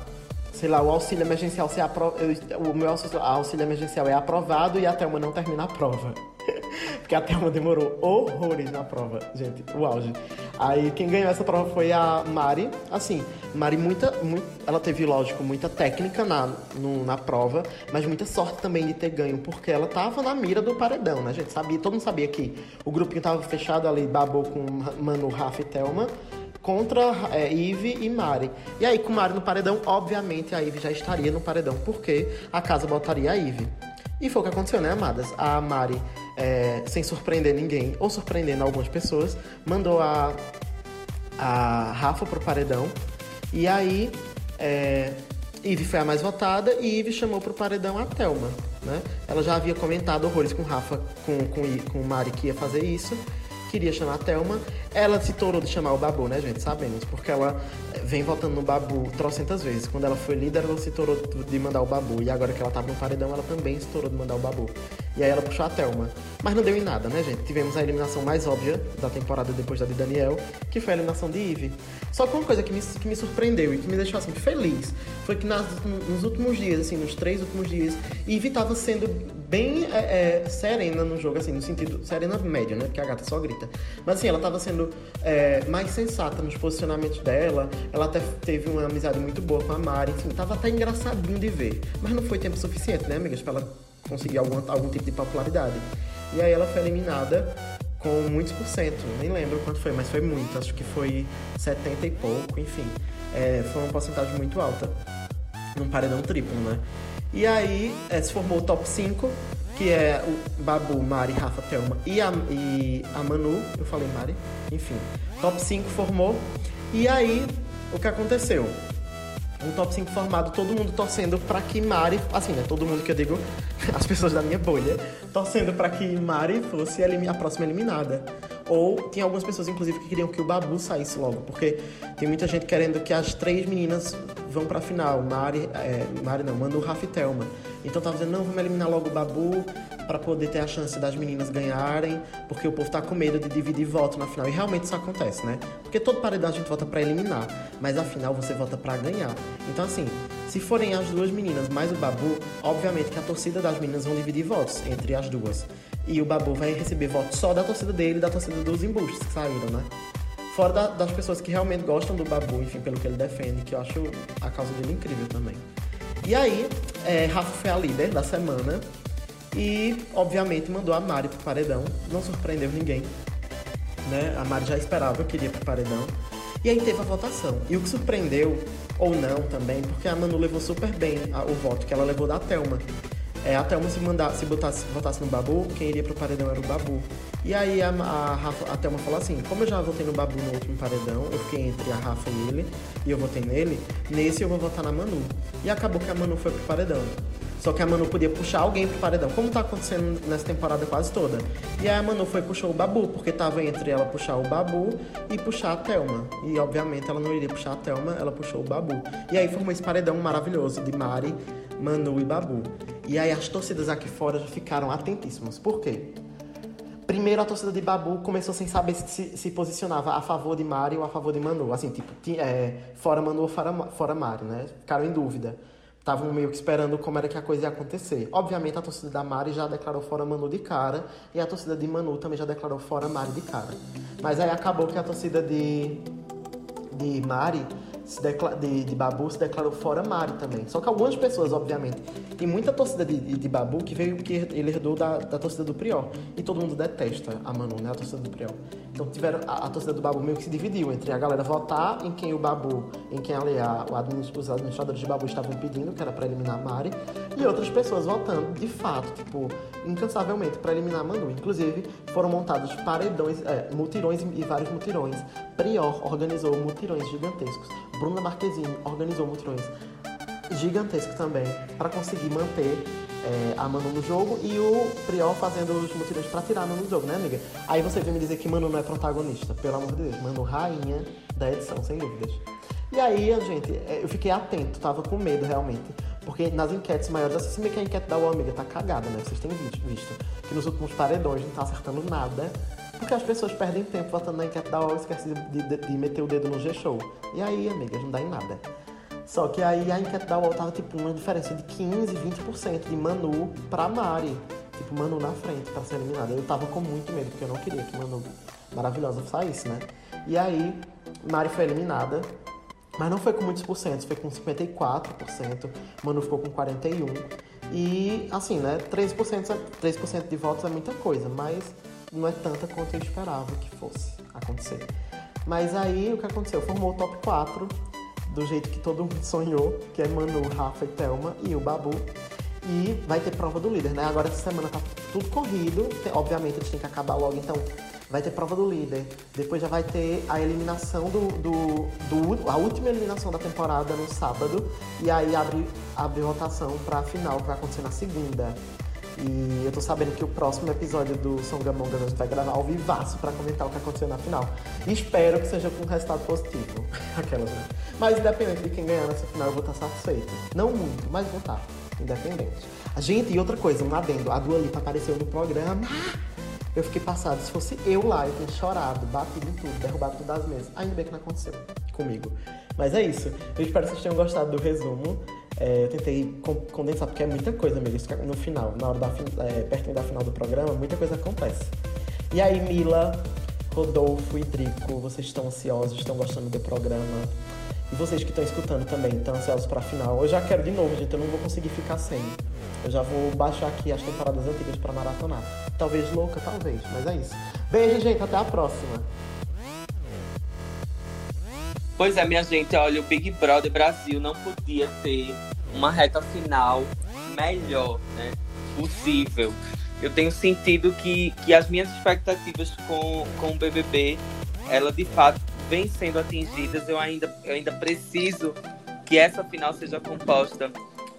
sei lá, o auxílio emergencial ser aprovado. O meu auxílio, auxílio emergencial é aprovado e a Thelma não termina a prova. Porque a Thelma demorou horrores na prova, gente, o auge. Aí quem ganhou essa prova foi a Mari. Assim, Mari, muita, muito, ela teve, lógico, muita técnica na, no, na prova, mas muita sorte também de ter ganho, porque ela tava na mira do paredão, né, gente? Sabia, todo mundo sabia que o grupo que tava fechado ali babou com Manu, Rafa e Thelma contra é, Ive e Mari. E aí, com Mari no paredão, obviamente a Ive já estaria no paredão, porque a casa botaria a Ive. E foi o que aconteceu, né, amadas? A Mari, é, sem surpreender ninguém, ou surpreendendo algumas pessoas, mandou a, a Rafa pro paredão. E aí, é, Ive foi a mais votada e Ive chamou pro paredão a Thelma, né? Ela já havia comentado horrores com Rafa, com, com, com Mari que ia fazer isso queria chamar a Thelma. Ela se torou de chamar o Babu, né, gente? Sabemos, porque ela eh, vem votando no Babu trocentas vezes. Quando ela foi líder, ela se torou de mandar o Babu. E agora que ela tava no paredão, ela também se torou de mandar o Babu. E aí ela puxou a Thelma. Mas não deu em nada, né, gente? Tivemos a eliminação mais óbvia da temporada depois da de Daniel, que foi a eliminação de Eve. Só que uma coisa que me, que me surpreendeu e que me deixou assim feliz foi que nas, nos últimos dias, assim, nos três últimos dias, Eve tava sendo bem é, é, serena no jogo, assim, no sentido. Serena média, né? Porque a gata só grita. Mas assim, ela tava sendo é, mais sensata nos posicionamentos dela. Ela até teve uma amizade muito boa com a Mari. Enfim, tava até engraçadinho de ver. Mas não foi tempo suficiente, né, amigas? Pra ela conseguir algum, algum tipo de popularidade. E aí ela foi eliminada com muitos por cento. Nem lembro quanto foi, mas foi muito. Acho que foi 70 e pouco, enfim. É, foi uma porcentagem muito alta. Num paredão triplo, né? E aí é, se formou o top 5, que é o Babu, Mari, Rafa, Thelma e a, e a Manu. Eu falei Mari, enfim. Top 5 formou. E aí, o que aconteceu? Um top 5 formado, todo mundo torcendo para que Mari, assim, né? Todo mundo que eu digo, as pessoas da minha bolha, torcendo para que Mari fosse a próxima eliminada. Ou tem algumas pessoas, inclusive, que queriam que o Babu saísse logo, porque tem muita gente querendo que as três meninas vão pra final. Mari, é, Mari não, Manu, Rafa e Thelma. Então tava dizendo, não, vamos eliminar logo o Babu para poder ter a chance das meninas ganharem, porque o povo tá com medo de dividir voto na final. E realmente isso acontece, né? Porque todo paredão a gente vota para eliminar, mas a final você vota para ganhar. Então assim, se forem as duas meninas mais o Babu, obviamente que a torcida das meninas vão dividir votos entre as duas. E o Babu vai receber votos só da torcida dele e da torcida dos embustes que saíram, né? Fora da, das pessoas que realmente gostam do Babu, enfim, pelo que ele defende, que eu acho a causa dele incrível também. E aí, é, Rafa foi a líder da semana e, obviamente, mandou a Mari pro paredão. Não surpreendeu ninguém. Né? A Mari já esperava que iria pro paredão. E aí teve a votação. E o que surpreendeu, ou não também, porque a Manu levou super bem a, o voto que ela levou da Thelma. É, a Thelma, se, mandar, se botasse, votasse no Babu, quem iria pro paredão era o Babu. E aí a, a, Rafa, a Thelma falou assim, como eu já votei no Babu no último paredão, eu fiquei entre a Rafa e ele, e eu votei nele, nesse eu vou votar na Manu. E acabou que a Manu foi pro paredão. Só que a Manu podia puxar alguém pro paredão, como tá acontecendo nessa temporada quase toda. E aí a Manu foi puxou o Babu, porque tava entre ela puxar o Babu e puxar a Thelma. E obviamente ela não iria puxar a Thelma, ela puxou o Babu. E aí formou esse paredão maravilhoso de Mari, Manu e Babu. E aí as torcidas aqui fora já ficaram atentíssimas. Por quê? Primeiro a torcida de Babu começou sem saber se, se posicionava a favor de Mari ou a favor de Manu. Assim, tipo, é, fora Manu ou fora, fora Mari, né? Ficaram em dúvida. Estavam meio que esperando como era que a coisa ia acontecer. Obviamente a torcida da Mari já declarou fora Manu de cara. E a torcida de Manu também já declarou fora Mari de cara. Mas aí acabou que a torcida de, de Mari se decla- de, de Babu se declarou fora Mari também. Só que algumas pessoas, obviamente, e muita torcida de, de, de Babu que veio que ele herdou da, da torcida do Prior. E todo mundo detesta a Manu, né? A torcida do Prior. Então tiveram a, a torcida do Babu meio que se dividiu entre a galera votar em quem o Babu, em quem ali a, o administ- os administradores de Babu estavam pedindo, que era pra eliminar a Mari, e outras pessoas votando, de fato, tipo, incansavelmente pra eliminar a Manu. Inclusive, foram montados paredões, é, mutirões e vários mutirões. Prior organizou mutirões gigantescos. Bruna Marquezine organizou mutirões gigantescos também para conseguir manter é, a Manu no jogo e o Prior fazendo os mutirões pra tirar a Manu do jogo, né, amiga? Aí você vem me dizer que Manu não é protagonista, pelo amor de Deus. Manu, rainha da edição, sem dúvidas. E aí, gente, é, eu fiquei atento, tava com medo realmente. Porque nas enquetes maiores, assim, bem que a enquete da UOL, amiga, tá cagada, né? Vocês têm visto, visto que nos últimos paredões não tá acertando nada. Porque as pessoas perdem tempo votando na enquete da UOL e esquecem de, de- de meter o dedo no G-Show. E aí, amigas, não dá em nada. Só que aí a enquete da UOL tava tipo uma diferença de 15, 20% de Manu pra Mari. Tipo, Manu na frente pra ser eliminada. Eu tava com muito medo, porque eu não queria que Manu maravilhosa saísse, né? E aí, Mari foi eliminada. Mas não foi com muitos porcentos, foi com 54%. Manu ficou com 41%. E, assim, né? 13%, é- 3% de votos é muita coisa, mas não é tanta quanto eu esperava que fosse acontecer. Mas aí, o que aconteceu? Formou o top 4 do jeito que todo mundo sonhou, que é Manu, Rafa e Thelma e o Babu. E vai ter prova do líder, né? Agora essa semana tá tudo corrido. Tem- Obviamente eles têm que acabar logo, então vai ter prova do líder. Depois já vai ter a eliminação do. do, do- a última eliminação da temporada no sábado. E aí abre, abre votação pra final, que vai acontecer na segunda. E eu tô sabendo que o próximo episódio do Songamonga a gente vai gravar ao vivaço pra comentar o que aconteceu na final. E espero que seja com um resultado positivo. Aquelas, né? Mas independente de quem ganhar nessa final, eu vou estar satisfeito. Não muito, mas vou estar. Independente. A gente, e outra coisa, um adendo. A Dua Lipa apareceu no programa. Eu fiquei passado. Se fosse eu lá, eu tinha chorado, batido em tudo, derrubado tudo das mesas. Ainda bem que não aconteceu comigo. Mas é isso. Eu espero que vocês tenham gostado do resumo. É, eu tentei con- condensar, porque é muita coisa, amiga. Isso No final, na hora da é, pertinho da final do programa, muita coisa acontece. E aí, Mila, Rodolfo e Drico, vocês estão ansiosos, estão gostando do programa? E vocês que estão escutando também, estão ansiosos pra final? Eu já quero de novo, gente, eu não vou conseguir ficar sem. Eu já vou baixar aqui as temporadas antigas pra maratonar. Talvez louca, talvez, mas é isso. Beijo, gente, até a próxima. Pois é, minha gente, olha, o Big Brother Brasil não podia ter uma reta final melhor, né? Possível. Eu tenho sentido que, que as minhas expectativas com, com o BBB, ela de fato vem sendo atingidas. Eu ainda, eu ainda preciso que essa final seja composta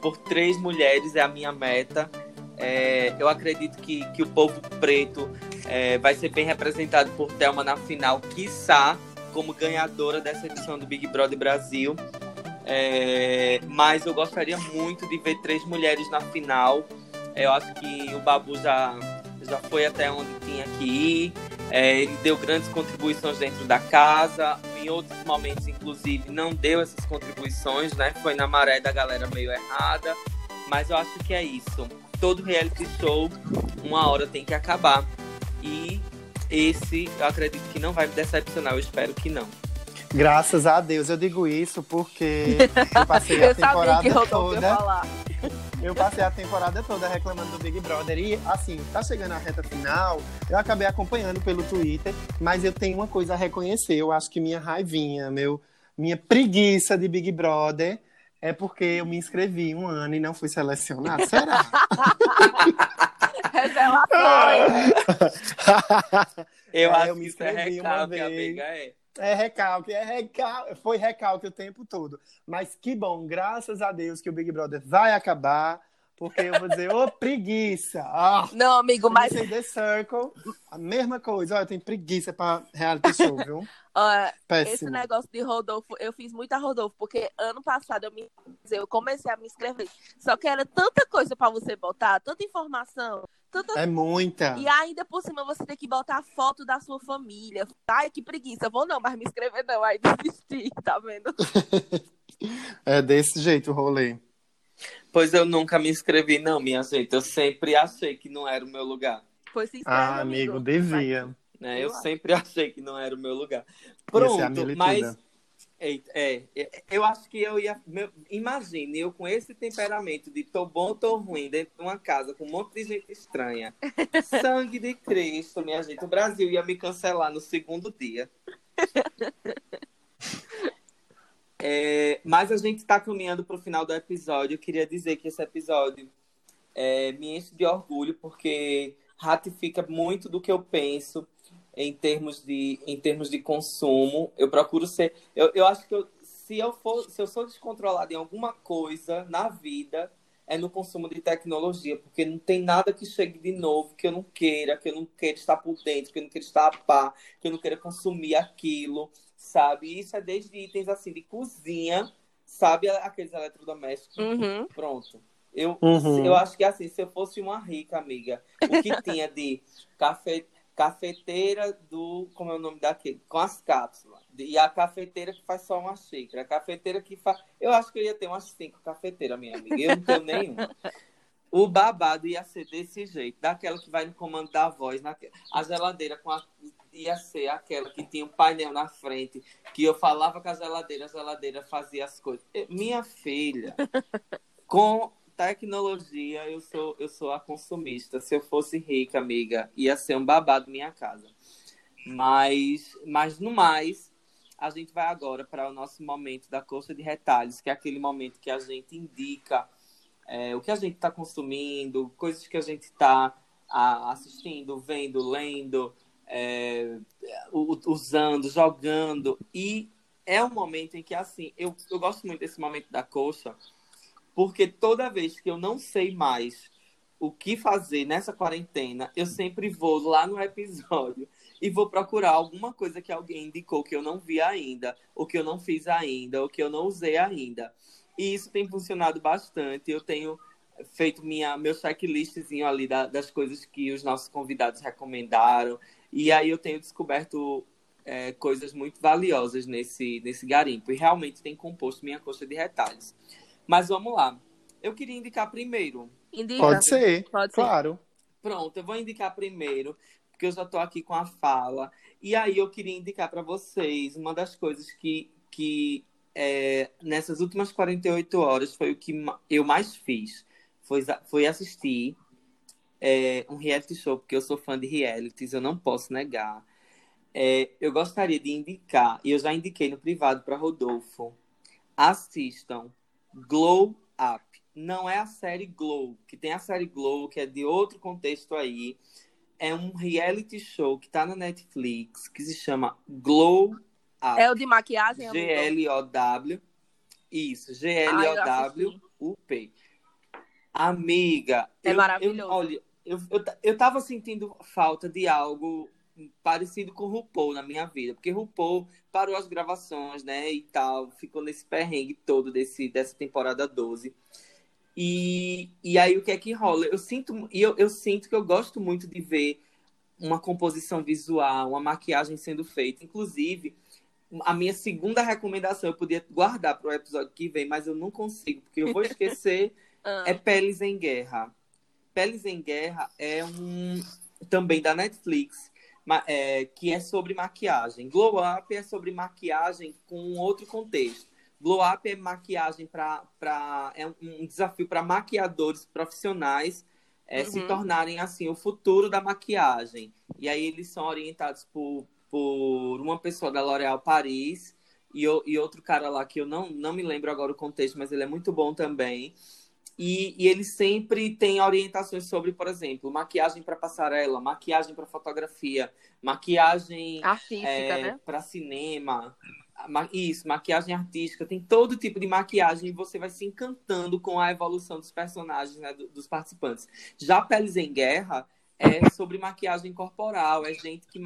por três mulheres, é a minha meta. É, eu acredito que, que o povo preto é, vai ser bem representado por Thelma na final, quiçá como ganhadora dessa edição do Big Brother Brasil. É, mas eu gostaria muito de ver três mulheres na final. Eu acho que o Babu já, já foi até onde tinha que ir. É, ele deu grandes contribuições dentro da casa. Em outros momentos, inclusive, não deu essas contribuições, né? Foi na maré da galera meio errada. Mas eu acho que é isso. Todo reality show, uma hora tem que acabar. E esse, eu acredito que não vai me decepcionar. Eu espero que não. Graças a Deus eu digo isso porque eu passei a Eu sabia temporada que Rodolfo ia toda. Eu passei a temporada toda reclamando do Big Brother. E, assim, tá chegando a reta final. Eu acabei acompanhando pelo Twitter. Mas eu tenho uma coisa a reconhecer. Eu acho que minha raivinha, meu, minha preguiça de Big Brother é porque eu me inscrevi um ano e não fui selecionado. Será? Revelações. Eu É, acho eu me que isso é inscrevi uma vez. amiga. É. É recalque, é recalque. Foi recalque o tempo todo. Mas que bom, graças a Deus que o Big Brother vai acabar. Porque eu vou dizer, ô preguiça! Ah, Não, amigo, mas The Circle, a mesma coisa. Olha, tenho preguiça pra reality show, viu? ó, esse negócio de Rodolfo, eu fiz muita Rodolfo, porque ano passado eu, me, eu comecei a me inscrever. Só que era tanta coisa pra você botar, tanta informação, tanta É muita. E ainda por cima você tem que botar a foto da sua família. Ai, que preguiça. Vou não, mas me inscrever não. Aí desisti, tá vendo? É desse jeito o rolê. Pois eu nunca me inscrevi, não, minha gente. Eu sempre achei que não era o meu lugar. Pois se inscreve, Ah, amigo, devia. Né? Eu sempre achei que não era o meu lugar. Pronto, mas É, é, eu acho que eu ia. Meu, imagine, eu com esse temperamento de tô bom, tô ruim, dentro de uma casa com um monte de gente estranha. Sangue de Cristo, minha gente. O Brasil ia me cancelar no segundo dia. É, mas a gente está caminhando para o final do episódio. Eu queria dizer que esse episódio é, me enche de orgulho, porque ratifica muito do que eu penso em termos de, em termos de consumo. Eu procuro ser. Eu, eu acho que eu, se, eu for, se eu sou descontrolado em alguma coisa na vida, é no consumo de tecnologia, porque não tem nada que chegue de novo que eu não queira, que eu não queira estar por dentro, que eu não queira estar a par, que eu não queira consumir aquilo, sabe? Isso é desde itens assim de cozinha, sabe? Aqueles eletrodomésticos. Uhum. Pronto. Eu, Uhum. eu acho que assim, se eu fosse uma rica amiga, o que tinha de café, cafeteira do. Como é o nome daquele? Com as cápsulas. E a cafeteira que faz só uma xícara. A cafeteira que faz. Eu acho que eu ia ter umas cinco cafeteiras, minha amiga. Eu não tenho nenhuma. O babado ia ser desse jeito, daquela que vai no comando da voz. naque- A geladeira com a... ia ser aquela que tinha um painel na frente, que eu falava com a geladeira, a geladeira fazia as coisas. Minha filha, com tecnologia, eu sou, eu sou a consumista. Se eu fosse rica, amiga, ia ser um babado minha casa. Mas, mas no mais, a gente vai agora para o nosso momento da coxa de retalhos, que é aquele momento que a gente indica é, o que a gente está consumindo, coisas que a gente está assistindo, vendo, lendo, é, usando, jogando. E é um momento em que, assim, eu, eu gosto muito desse momento da coxa, porque toda vez que eu não sei mais o que fazer nessa quarentena, eu sempre vou lá no episódio e vou procurar alguma coisa que alguém indicou que eu não vi ainda, ou que eu não fiz ainda, ou que eu não usei ainda. E isso tem funcionado bastante. Eu tenho feito minha, meu checklistzinho ali da- das coisas que os nossos convidados recomendaram. E aí eu tenho descoberto é, coisas muito valiosas nesse, nesse garimpo. E realmente tem composto minha coxa de retalhos. Mas vamos lá. Eu queria indicar primeiro. Indica. Pode ser, Pode ser. claro. Pronto, eu vou indicar primeiro, porque eu já estou aqui com a fala. E aí eu queria indicar para vocês uma das coisas que, que é, nessas últimas 48 horas foi o que eu mais fiz. Foi, foi assistir é, um reality show, porque eu sou fã de realities, eu não posso negar. É, eu gostaria de indicar, e eu já indiquei no privado para Rodolfo, assistam Glow Up. Não é a série Glow, que tem a série Glow, que é de outro contexto aí. É um reality show que tá na Netflix, que se chama Glow Up. É o de maquiagem? G-L-O-W. Isso, G-L-O-W-U-P. Amiga, É eu- maravilhoso. Eu, olha, eu, eu, eu tava sentindo falta de algo parecido com RuPaul na minha vida, porque RuPaul parou as gravações, né, e tal, ficou nesse perrengue todo desse, dessa temporada 12. E, e aí o que é que rola? Eu sinto, eu, eu sinto que eu gosto muito de ver uma composição visual, uma maquiagem sendo feita. Inclusive, a minha segunda recomendação eu podia guardar para o episódio que vem, mas eu não consigo, porque eu vou esquecer. Ah, é Peles em Guerra. Peles em Guerra é um também da Netflix, é, que é sobre maquiagem. Glow Up é sobre maquiagem com outro contexto. Glow Up é maquiagem para é um- desafio para maquiadores profissionais é, se Uhum. tornarem assim o futuro da maquiagem. E aí eles são orientados por, por uma pessoa da L'Oréal Paris e, e outro cara lá que eu não, não me lembro agora o contexto, mas ele é muito bom também. E, e ele sempre tem orientações sobre, por exemplo, maquiagem para passarela, maquiagem para fotografia, maquiagem artística, é, né? para cinema. Ma- Isso, maquiagem artística, tem todo tipo de maquiagem e você vai se encantando com a evolução dos personagens, né, do- dos participantes. Já Peles em Guerra é sobre maquiagem corporal, é gente que.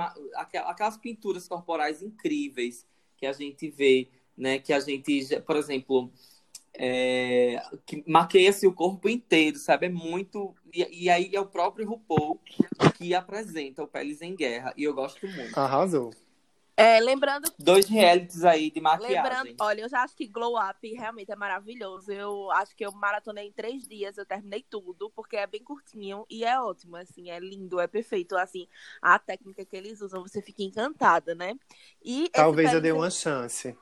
Aquelas pinturas corporais incríveis que a gente vê, né? Que a gente, por exemplo, é, que maqueia-se o corpo inteiro, sabe? É muito. E, e aí é o próprio RuPaul que apresenta o Peles em Guerra, e eu gosto muito. Arrasou. É, lembrando Dois realities aí de maquiagem. Lembrando, olha, eu já acho que Glow Up realmente é maravilhoso. Eu acho que eu maratonei em três dias, eu terminei tudo, porque é bem curtinho e é ótimo, assim, é lindo, é perfeito, assim, a técnica que eles usam, você fica encantada, né? E Talvez eu dê uma chance.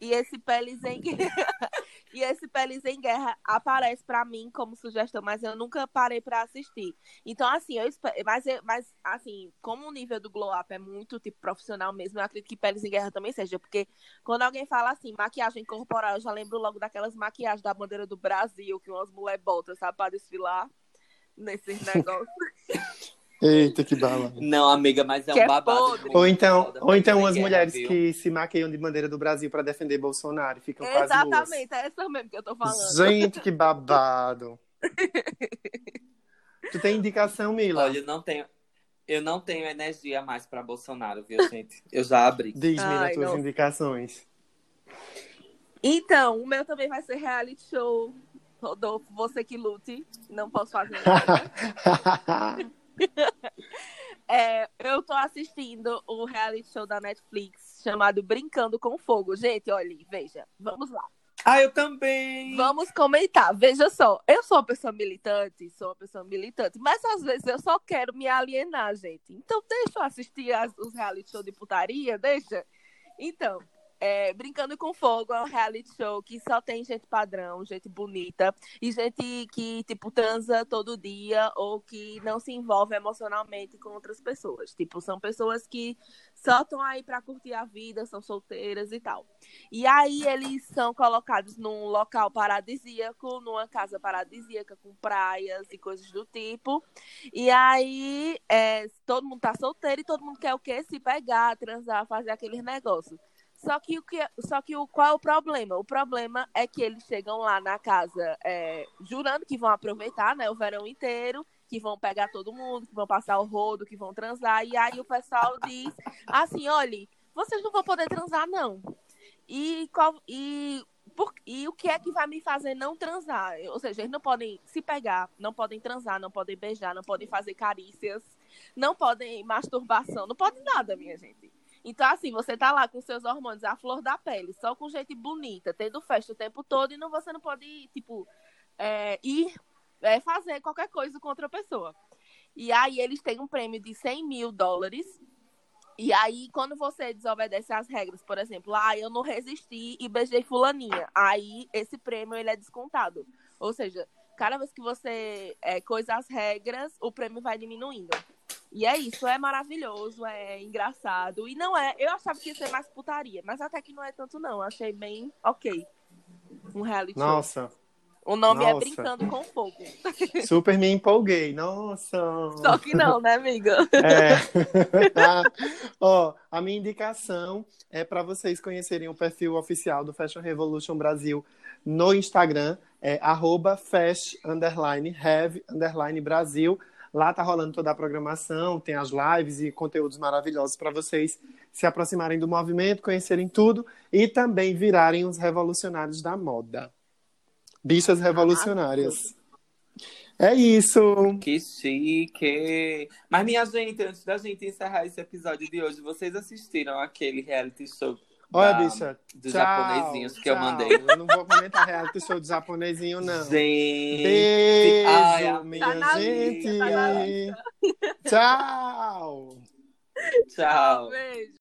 E esse Peles em e esse Peles em Guerra aparece pra mim como sugestão, mas eu nunca parei pra assistir. Então, assim, eu. Mas, mas, assim, como o nível do Glow Up é muito, tipo, profissional mesmo, eu acredito que Peles em Guerra também seja. Porque quando alguém fala assim, maquiagem corporal, eu já lembro logo daquelas maquiagens da bandeira do Brasil, que umas mulheres botam, sabe, pra desfilar nesses negócios. Eita, que bala. Não, amiga, mas é Que um é babado. muito Ou então, ou então as Guerra, mulheres viu? que se maqueiam de bandeira do Brasil pra defender Bolsonaro e ficam quase nuas. Exatamente, é essa mesmo que eu tô falando. Gente, que babado. tu tem indicação, Mila? Olha, eu não tenho. Eu não tenho energia mais pra Bolsonaro, viu, gente? Eu já abri. Diz, Mila, Ai, tuas não. indicações. Então, o meu também vai ser reality show. Rodolfo, você que lute. Não posso fazer nada. É, eu tô assistindo o reality show da Netflix chamado Brincando com Fogo. Gente, olha, veja, vamos lá. Ah, eu também! Vamos comentar. Veja só, eu sou uma pessoa militante, sou uma pessoa militante, mas às vezes eu só quero me alienar, gente. Então deixa eu assistir as- os reality show de putaria, deixa. Então, é, Brincando com Fogo é um reality show que só tem gente padrão, gente bonita e gente que, tipo, transa todo dia ou que não se envolve emocionalmente com outras pessoas. Tipo, são pessoas que só estão aí pra curtir a vida, são solteiras e tal. E aí eles são colocados num local paradisíaco, numa casa paradisíaca com praias e coisas do tipo. E aí é, todo mundo tá solteiro e todo mundo quer o quê? Se pegar, transar, fazer aqueles negócios. Só que o que, só que o qual é o problema? O problema é que eles chegam lá na casa é, jurando que vão aproveitar, né, o verão inteiro, que vão pegar todo mundo, que vão passar o rodo, que vão transar. E aí o pessoal diz assim, olha, vocês não vão poder transar não. E, qual, e, por, e o que é que vai me fazer não transar? Ou seja, eles não podem se pegar, não podem transar, não podem beijar, não podem fazer carícias, não podem masturbação, não podem nada, minha gente. Então, assim, você tá lá com seus hormônios à flor da pele, só com gente bonita, tendo festa o tempo todo, e não, você não pode, tipo, é, ir é, fazer qualquer coisa com outra pessoa. E aí eles têm um prêmio de 100 mil dólares. E aí, quando você desobedece às regras, por exemplo, ah, eu não resisti e beijei fulaninha, aí esse prêmio ele é descontado. Ou seja, cada vez que você é, coisa as regras, o prêmio vai diminuindo. E é isso, é maravilhoso, é engraçado. E não é, eu achava que ia ser mais putaria, mas até que não é tanto não, achei bem ok. Um reality show. Nossa, O nome é nossa. Brincando com Fogo. super me empolguei. Nossa. Só que não, né, amiga? É. Ó, a minha indicação é para vocês conhecerem o perfil oficial do Fashion Revolution Brasil no Instagram, é arroba fast, underline, have, underline, Brasil. Lá tá rolando toda a programação, tem as lives e conteúdos maravilhosos para vocês se aproximarem do movimento, conhecerem tudo e também virarem os revolucionários da moda. Bichas revolucionárias. É isso. Que chique! Mas, minha gente, antes da gente encerrar esse episódio de hoje, vocês assistiram aquele reality show Olha, da- bicha. dos tchau, japonesinhos que eu tchau. mandei? Eu não vou comentar reality show de japonesinho, não. Gente! Beijo, Ai, minha Tá gente. tá na lista. Tchau. Tchau! Beijo.